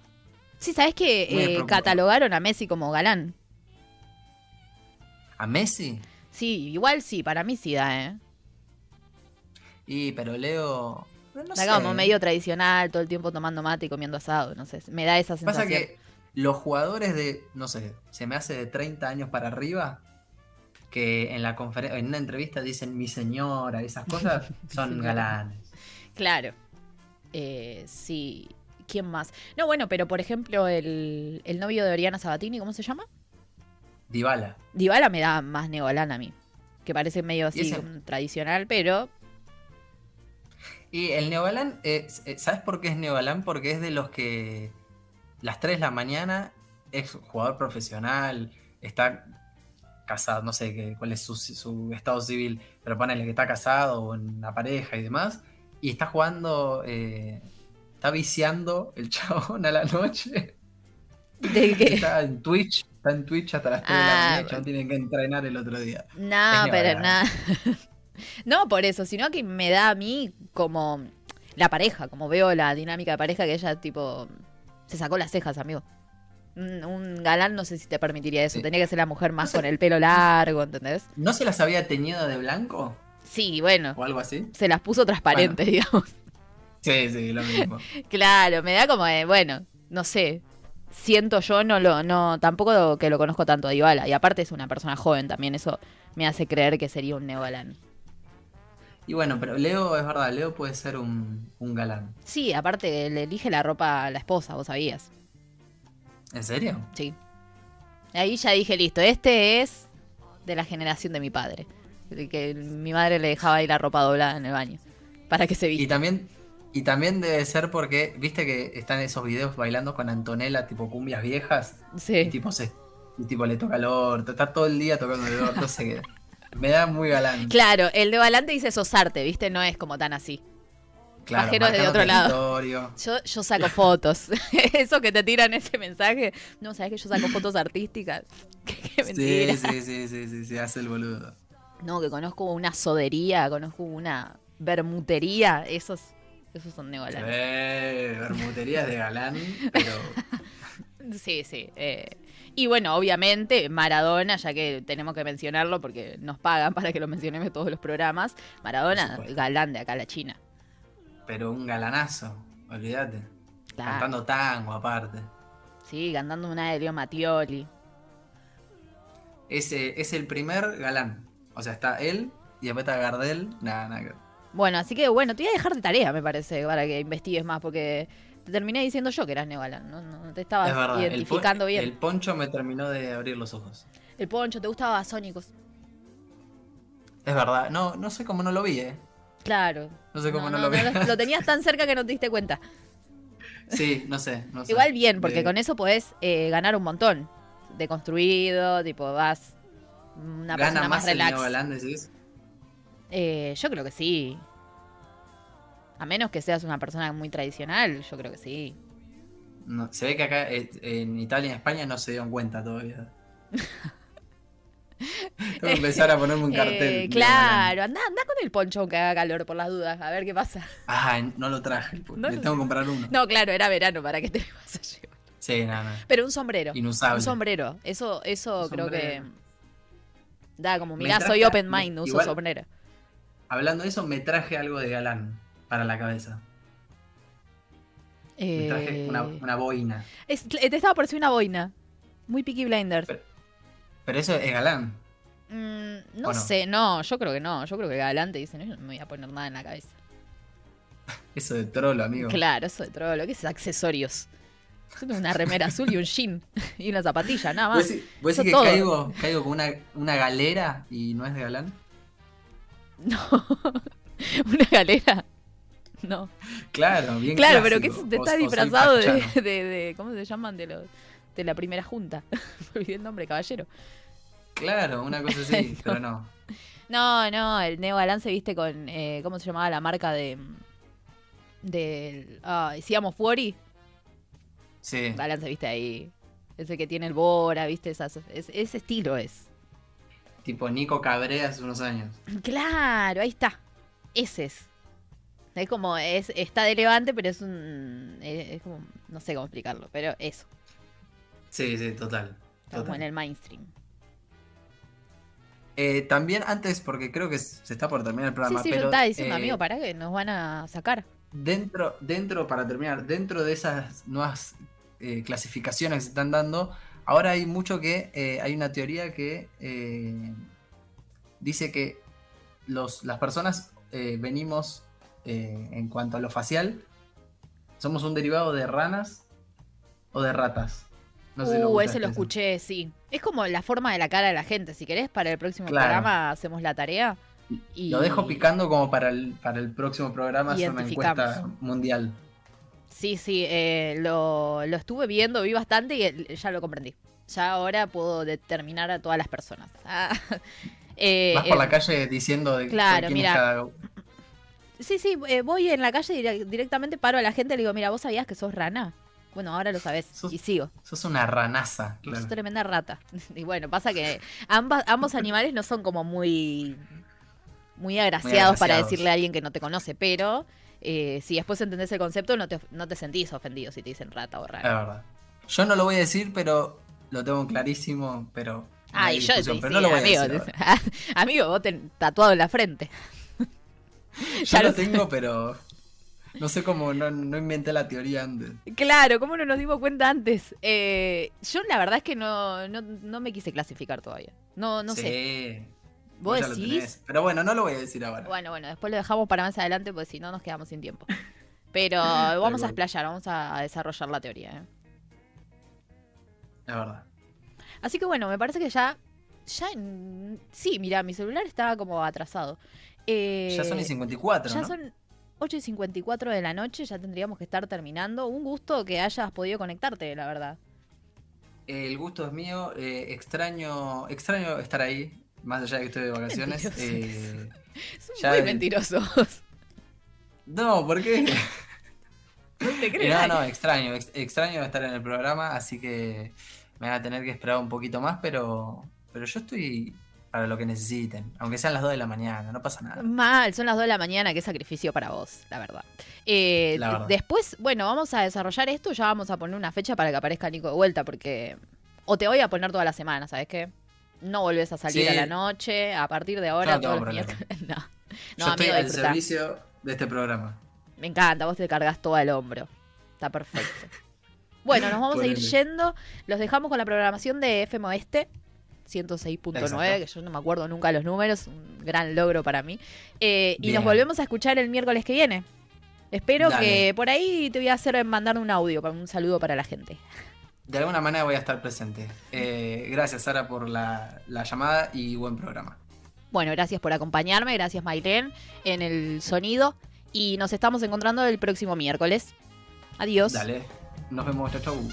[SPEAKER 1] Sí, ¿sabés que eh, catalogaron a Messi como galán?
[SPEAKER 2] ¿A Messi?
[SPEAKER 1] Sí, igual sí, para mí sí da, ¿eh?
[SPEAKER 2] Y, pero Leo. No sé.
[SPEAKER 1] como medio tradicional, todo el tiempo tomando mate y comiendo asado, no sé. Me da esa sensación.
[SPEAKER 2] Pasa que los jugadores de, no sé, se me hace de 30 años para arriba, que en la conferencia, en una entrevista dicen mi señora, esas cosas, [LAUGHS] son galanes.
[SPEAKER 1] Claro. Eh, sí. ¿Quién más? No, bueno, pero por ejemplo, el, el novio de Oriana Sabatini, ¿cómo se llama?
[SPEAKER 2] Dybala.
[SPEAKER 1] Dybala me da más neogalán a mí. Que parece medio así tradicional, pero
[SPEAKER 2] Y el neogalán, eh, ¿sabes por qué es neogalán? Porque es de los que las 3 de la mañana es jugador profesional, está casado, no sé qué, cuál es su, su estado civil, pero ponele que está casado o en una pareja y demás, y está jugando, eh, está viciando el [LAUGHS] chabón a la noche.
[SPEAKER 1] ¿de qué?
[SPEAKER 2] Está en Twitch, está en Twitch hasta las 3 de
[SPEAKER 1] Ah,
[SPEAKER 2] la mañana, el chabón tiene que entrenar el otro día.
[SPEAKER 1] No, pero nada. no por eso, sino que me da a mí como la pareja, como veo la dinámica de pareja que ella tipo se sacó las cejas, amigo. Un, un galán no sé si te permitiría eso.
[SPEAKER 2] Sí.
[SPEAKER 1] Tenía que ser la mujer más
[SPEAKER 2] No sé.
[SPEAKER 1] con el pelo largo, ¿entendés?
[SPEAKER 2] ¿No se las había teñido de blanco
[SPEAKER 1] Sí, bueno.
[SPEAKER 2] o algo así?
[SPEAKER 1] Se las puso transparentes, digamos.
[SPEAKER 2] Sí, sí, lo mismo. [LAUGHS]
[SPEAKER 1] Claro, me da como de, bueno, no sé. Siento yo, no lo, no, tampoco que lo conozco tanto a Dybala. Y aparte es una persona joven también, eso me hace creer que sería un neogalán.
[SPEAKER 2] Y bueno, pero Leo, es verdad, Leo puede ser un, un galán.
[SPEAKER 1] Sí, aparte le elige la ropa a la esposa, vos sabías.
[SPEAKER 2] ¿En serio?
[SPEAKER 1] Sí. Ahí ya dije, listo, este es de la generación de mi padre. Que mi madre le dejaba ahí la ropa doblada en el baño. Para que se
[SPEAKER 2] Y
[SPEAKER 1] vista.
[SPEAKER 2] también, y también debe ser porque, viste que están esos videos bailando con Antonella, tipo cumbias viejas, y
[SPEAKER 1] Sí.
[SPEAKER 2] tipo, se, y tipo le toca el orto, está todo el día tocando el orto, no sé qué. [LAUGHS] Me da muy galán.
[SPEAKER 1] Claro, el de Valante dice sosarte, ¿viste? No es como tan así.
[SPEAKER 2] Claro,
[SPEAKER 1] Pajeros de otro lado. Yo, yo saco fotos. [LAUGHS] Eso que te tiran ese mensaje. No, ¿sabes que yo saco fotos artísticas? [LAUGHS] Qué, qué mentira.
[SPEAKER 2] Sí, sí, sí, sí, sí, sí, hace el boludo.
[SPEAKER 1] No, que conozco una sodería, conozco una bermutería. Esos, esos son
[SPEAKER 2] Se
[SPEAKER 1] neogalanes.
[SPEAKER 2] ve bermuterías de galán, pero [LAUGHS]
[SPEAKER 1] Sí, sí. eh. Y bueno, obviamente, Maradona, ya que tenemos que mencionarlo porque nos pagan para que lo mencionemos en todos los programas. Maradona, galán de acá a la China.
[SPEAKER 2] pero un galanazo, olvídate.
[SPEAKER 1] Claro.
[SPEAKER 2] Cantando tango aparte.
[SPEAKER 1] Sí, cantando una de Leo Mattioli.
[SPEAKER 2] Ese es el primer galán. O sea, está él y después está Gardel. Nada, nada.
[SPEAKER 1] Bueno, así que bueno, te voy a dejar de tarea, me parece, para que investigues más, porque te terminé diciendo yo que eras neogalán, no, no te estabas
[SPEAKER 2] Es verdad. el pon-
[SPEAKER 1] identificando bien.
[SPEAKER 2] El poncho me terminó de abrir los ojos.
[SPEAKER 1] El poncho, ¿te gustaba Sónicos?
[SPEAKER 2] Es verdad. No, no sé cómo no lo vi, eh.
[SPEAKER 1] Claro.
[SPEAKER 2] No sé cómo no, lo vi.
[SPEAKER 1] lo tenías tan cerca que no te diste cuenta. [LAUGHS]
[SPEAKER 2] sí, no sé.
[SPEAKER 1] Igual bien, porque
[SPEAKER 2] De-
[SPEAKER 1] con eso podés eh, ganar un montón. De construido, tipo, vas una
[SPEAKER 2] ¿Gana
[SPEAKER 1] persona más,
[SPEAKER 2] más el
[SPEAKER 1] relax.
[SPEAKER 2] neogalán, decís?
[SPEAKER 1] Eh, yo creo que sí. A menos que seas una persona muy tradicional, yo creo que sí.
[SPEAKER 2] No, se ve que acá eh, en Italia y en España no se dieron cuenta todavía. [LAUGHS] Tengo que empezar a ponerme un [LAUGHS] cartel.
[SPEAKER 1] Eh,
[SPEAKER 2] neogalán.
[SPEAKER 1] claro, anda, anda con el poncho aunque haga calor por las dudas, a ver qué pasa.
[SPEAKER 2] Ah, no lo traje.
[SPEAKER 1] No
[SPEAKER 2] Me
[SPEAKER 1] lo-
[SPEAKER 2] tengo que comprar uno.
[SPEAKER 1] No, claro, era verano, ¿para qué te lo vas a llevar?
[SPEAKER 2] Sí, nada.
[SPEAKER 1] Pero un sombrero.
[SPEAKER 2] Inusable.
[SPEAKER 1] Un sombrero. Eso, eso
[SPEAKER 2] Un
[SPEAKER 1] creo que da como,
[SPEAKER 2] Me
[SPEAKER 1] mirá,
[SPEAKER 2] traje
[SPEAKER 1] soy open
[SPEAKER 2] me-
[SPEAKER 1] mind, uso
[SPEAKER 2] igual-
[SPEAKER 1] sombrero.
[SPEAKER 2] Hablando de eso, me traje algo de galán para la cabeza. Me traje
[SPEAKER 1] Eh,
[SPEAKER 2] una, una boina.
[SPEAKER 1] es- te estaba por decir una boina. Muy Peaky Blinders.
[SPEAKER 2] Pero- Pero eso es galán.
[SPEAKER 1] Mm, no sé, no, yo creo que no. Yo creo que adelante dicen, yo no me voy a poner nada en la cabeza. [LAUGHS]
[SPEAKER 2] Eso de trolo, amigo.
[SPEAKER 1] Claro, eso de todo lo que es accesorios. Yo tengo una remera azul y un jean [LAUGHS] y una zapatilla, nada
[SPEAKER 2] ¿Vos
[SPEAKER 1] más.
[SPEAKER 2] vos decís que
[SPEAKER 1] todo.
[SPEAKER 2] caigo, caigo con una, una galera y no es de galán? [LAUGHS]
[SPEAKER 1] No. Una galera. [LAUGHS] No.
[SPEAKER 2] Claro, bien
[SPEAKER 1] Claro, pero que te
[SPEAKER 2] O-
[SPEAKER 1] está
[SPEAKER 2] o soy
[SPEAKER 1] disfrazado de,
[SPEAKER 2] pachano.
[SPEAKER 1] de, de- ¿Cómo se llaman? De, los de la primera junta. [LAUGHS] Olvidé el nombre, caballero.
[SPEAKER 2] Claro, una cosa así, [LAUGHS]
[SPEAKER 1] No.
[SPEAKER 2] pero no.
[SPEAKER 1] No, no, el Neo Galán se viste con. eh, ¿Cómo se llamaba la marca de. Del. Ah, decíamos Fuori.
[SPEAKER 2] Sí.
[SPEAKER 1] Galán se viste ahí. Ese que tiene el Bora, ¿viste? Esas, es- ese estilo es.
[SPEAKER 2] Tipo Nico Cabré hace unos años.
[SPEAKER 1] Claro, ahí está. Ese es. Es como, es, está de levante, pero es un. Es, como, no sé cómo explicarlo, pero eso.
[SPEAKER 2] Sí, sí, total.
[SPEAKER 1] Está como en el mainstream.
[SPEAKER 2] Eh, también antes, porque creo que se está por terminar el
[SPEAKER 1] Sí,
[SPEAKER 2] programa,
[SPEAKER 1] sí, yo
[SPEAKER 2] pero
[SPEAKER 1] estaba diciendo,
[SPEAKER 2] eh,
[SPEAKER 1] amigo, para que nos van a sacar.
[SPEAKER 2] dentro, dentro, para terminar, dentro de esas nuevas eh, clasificaciones que se están dando, ahora hay mucho que, hay una teoría que dice que los, las personas venimos, eh, en cuanto a lo facial, somos un derivado de ranas o de ratas. No sé si
[SPEAKER 1] uh,
[SPEAKER 2] escuchaste
[SPEAKER 1] ese lo
[SPEAKER 2] eso.
[SPEAKER 1] escuché, sí. Es como la forma de la cara de la gente. Si querés, para el próximo
[SPEAKER 2] Claro.
[SPEAKER 1] programa hacemos la tarea. Y...
[SPEAKER 2] Lo dejo picando como para el, para el próximo programa, hacer una encuesta mundial.
[SPEAKER 1] Sí, sí, eh, lo, lo estuve viendo, vi bastante y el- ya lo comprendí. Ya ahora puedo determinar a todas las personas. [LAUGHS] Ah, [LAUGHS] eh,
[SPEAKER 2] Vas por
[SPEAKER 1] eh,
[SPEAKER 2] la calle diciendo de
[SPEAKER 1] claro,
[SPEAKER 2] quién es
[SPEAKER 1] mira.
[SPEAKER 2] cada-
[SPEAKER 1] Sí, sí, eh, voy en la calle dire- directamente, paro a la gente y le digo, mira, ¿vos sabías que sos rana? Bueno, ahora lo sabés.
[SPEAKER 2] Sos-
[SPEAKER 1] Y sigo.
[SPEAKER 2] Sos una ranaza.
[SPEAKER 1] Sos
[SPEAKER 2] claro.
[SPEAKER 1] tremenda rata. [LAUGHS] Y bueno, pasa que ambas, ambos animales no son como muy, muy agraciados para
[SPEAKER 2] agraciados.
[SPEAKER 1] decirle a alguien que no te conoce, pero eh, si después entendés el concepto no te, no te sentís ofendido si te dicen rata o
[SPEAKER 2] Es
[SPEAKER 1] rana.
[SPEAKER 2] verdad. Yo no lo voy a decir, pero lo tengo clarísimo, pero.
[SPEAKER 1] Ay,
[SPEAKER 2] hay
[SPEAKER 1] yo
[SPEAKER 2] pero
[SPEAKER 1] sí,
[SPEAKER 2] no lo voy a
[SPEAKER 1] amigo,
[SPEAKER 2] decir ahora. [LAUGHS]
[SPEAKER 1] amigo, vos tatuado en la frente.
[SPEAKER 2] Yo
[SPEAKER 1] ya
[SPEAKER 2] lo tengo, pero. No sé cómo no, no inventé la teoría antes.
[SPEAKER 1] Claro, ¿cómo no nos dimos cuenta antes? Eh, yo la verdad es que no, no, no me quise clasificar todavía. No, no
[SPEAKER 2] sí,
[SPEAKER 1] sé.
[SPEAKER 2] vos
[SPEAKER 1] ¿Vos
[SPEAKER 2] ya lo
[SPEAKER 1] decís?
[SPEAKER 2] tenés. Pero bueno, no lo voy a decir ahora.
[SPEAKER 1] Bueno, bueno, después lo dejamos para más adelante porque si no nos quedamos sin tiempo. [LAUGHS] Pero vamos a explayar, vamos a desarrollar la teoría. ¿eh?
[SPEAKER 2] Es verdad.
[SPEAKER 1] Así que bueno, me parece que ya. ya sí, mira, mi celular estaba como atrasado. Eh,
[SPEAKER 2] ya son y 54,
[SPEAKER 1] ya
[SPEAKER 2] ¿no?
[SPEAKER 1] son 8 y 54 de la noche, ya tendríamos que estar terminando. Un gusto que hayas podido conectarte, la verdad.
[SPEAKER 2] El gusto es mío. eh, extraño, extraño estar ahí, más allá de que estoy de vacaciones. Eh, [LAUGHS]
[SPEAKER 1] Son
[SPEAKER 2] Ya
[SPEAKER 1] muy mentirosos.
[SPEAKER 2] no, ¿por qué?
[SPEAKER 1] No te
[SPEAKER 2] Eh,
[SPEAKER 1] crees.
[SPEAKER 2] No, no, extraño, ex- extraño estar en el programa, así que me van a tener que esperar un poquito más, pero, pero yo estoy para lo que necesiten, aunque sean las 2 de la mañana, no pasa nada.
[SPEAKER 1] Mal, son las 2 de la mañana, qué sacrificio para vos, la verdad. Eh,
[SPEAKER 2] La verdad.
[SPEAKER 1] Después, bueno, vamos a desarrollar esto, ya vamos a poner una fecha para que aparezca Nico de vuelta, porque... O te voy a poner toda la semana, ¿sabes qué? No volvés a salir
[SPEAKER 2] Sí.
[SPEAKER 1] a la noche, a partir de ahora,
[SPEAKER 2] no
[SPEAKER 1] todos los miércoles. [LAUGHS] No, no
[SPEAKER 2] yo estoy
[SPEAKER 1] amigo,
[SPEAKER 2] al
[SPEAKER 1] disfrutá.
[SPEAKER 2] servicio de este programa.
[SPEAKER 1] Me encanta, vos te cargas todo al hombro. Está perfecto. [LAUGHS] Bueno, nos vamos a ir yendo. Los dejamos con la programación de FM Oeste. 106.9,
[SPEAKER 2] Exacto.
[SPEAKER 1] que yo no me acuerdo nunca los números, un gran logro para mí. Eh, y nos volvemos a escuchar el miércoles que viene. Espero
[SPEAKER 2] Dale.
[SPEAKER 1] que por ahí te voy a hacer mandar un audio, un saludo para la gente.
[SPEAKER 2] De alguna manera voy a estar presente. Eh, gracias, Sara, por la, la llamada y buen programa.
[SPEAKER 1] Bueno, gracias por acompañarme, gracias Mailén en el sonido y nos estamos encontrando el próximo miércoles. Adiós.
[SPEAKER 2] Dale, nos vemos, chau, chau.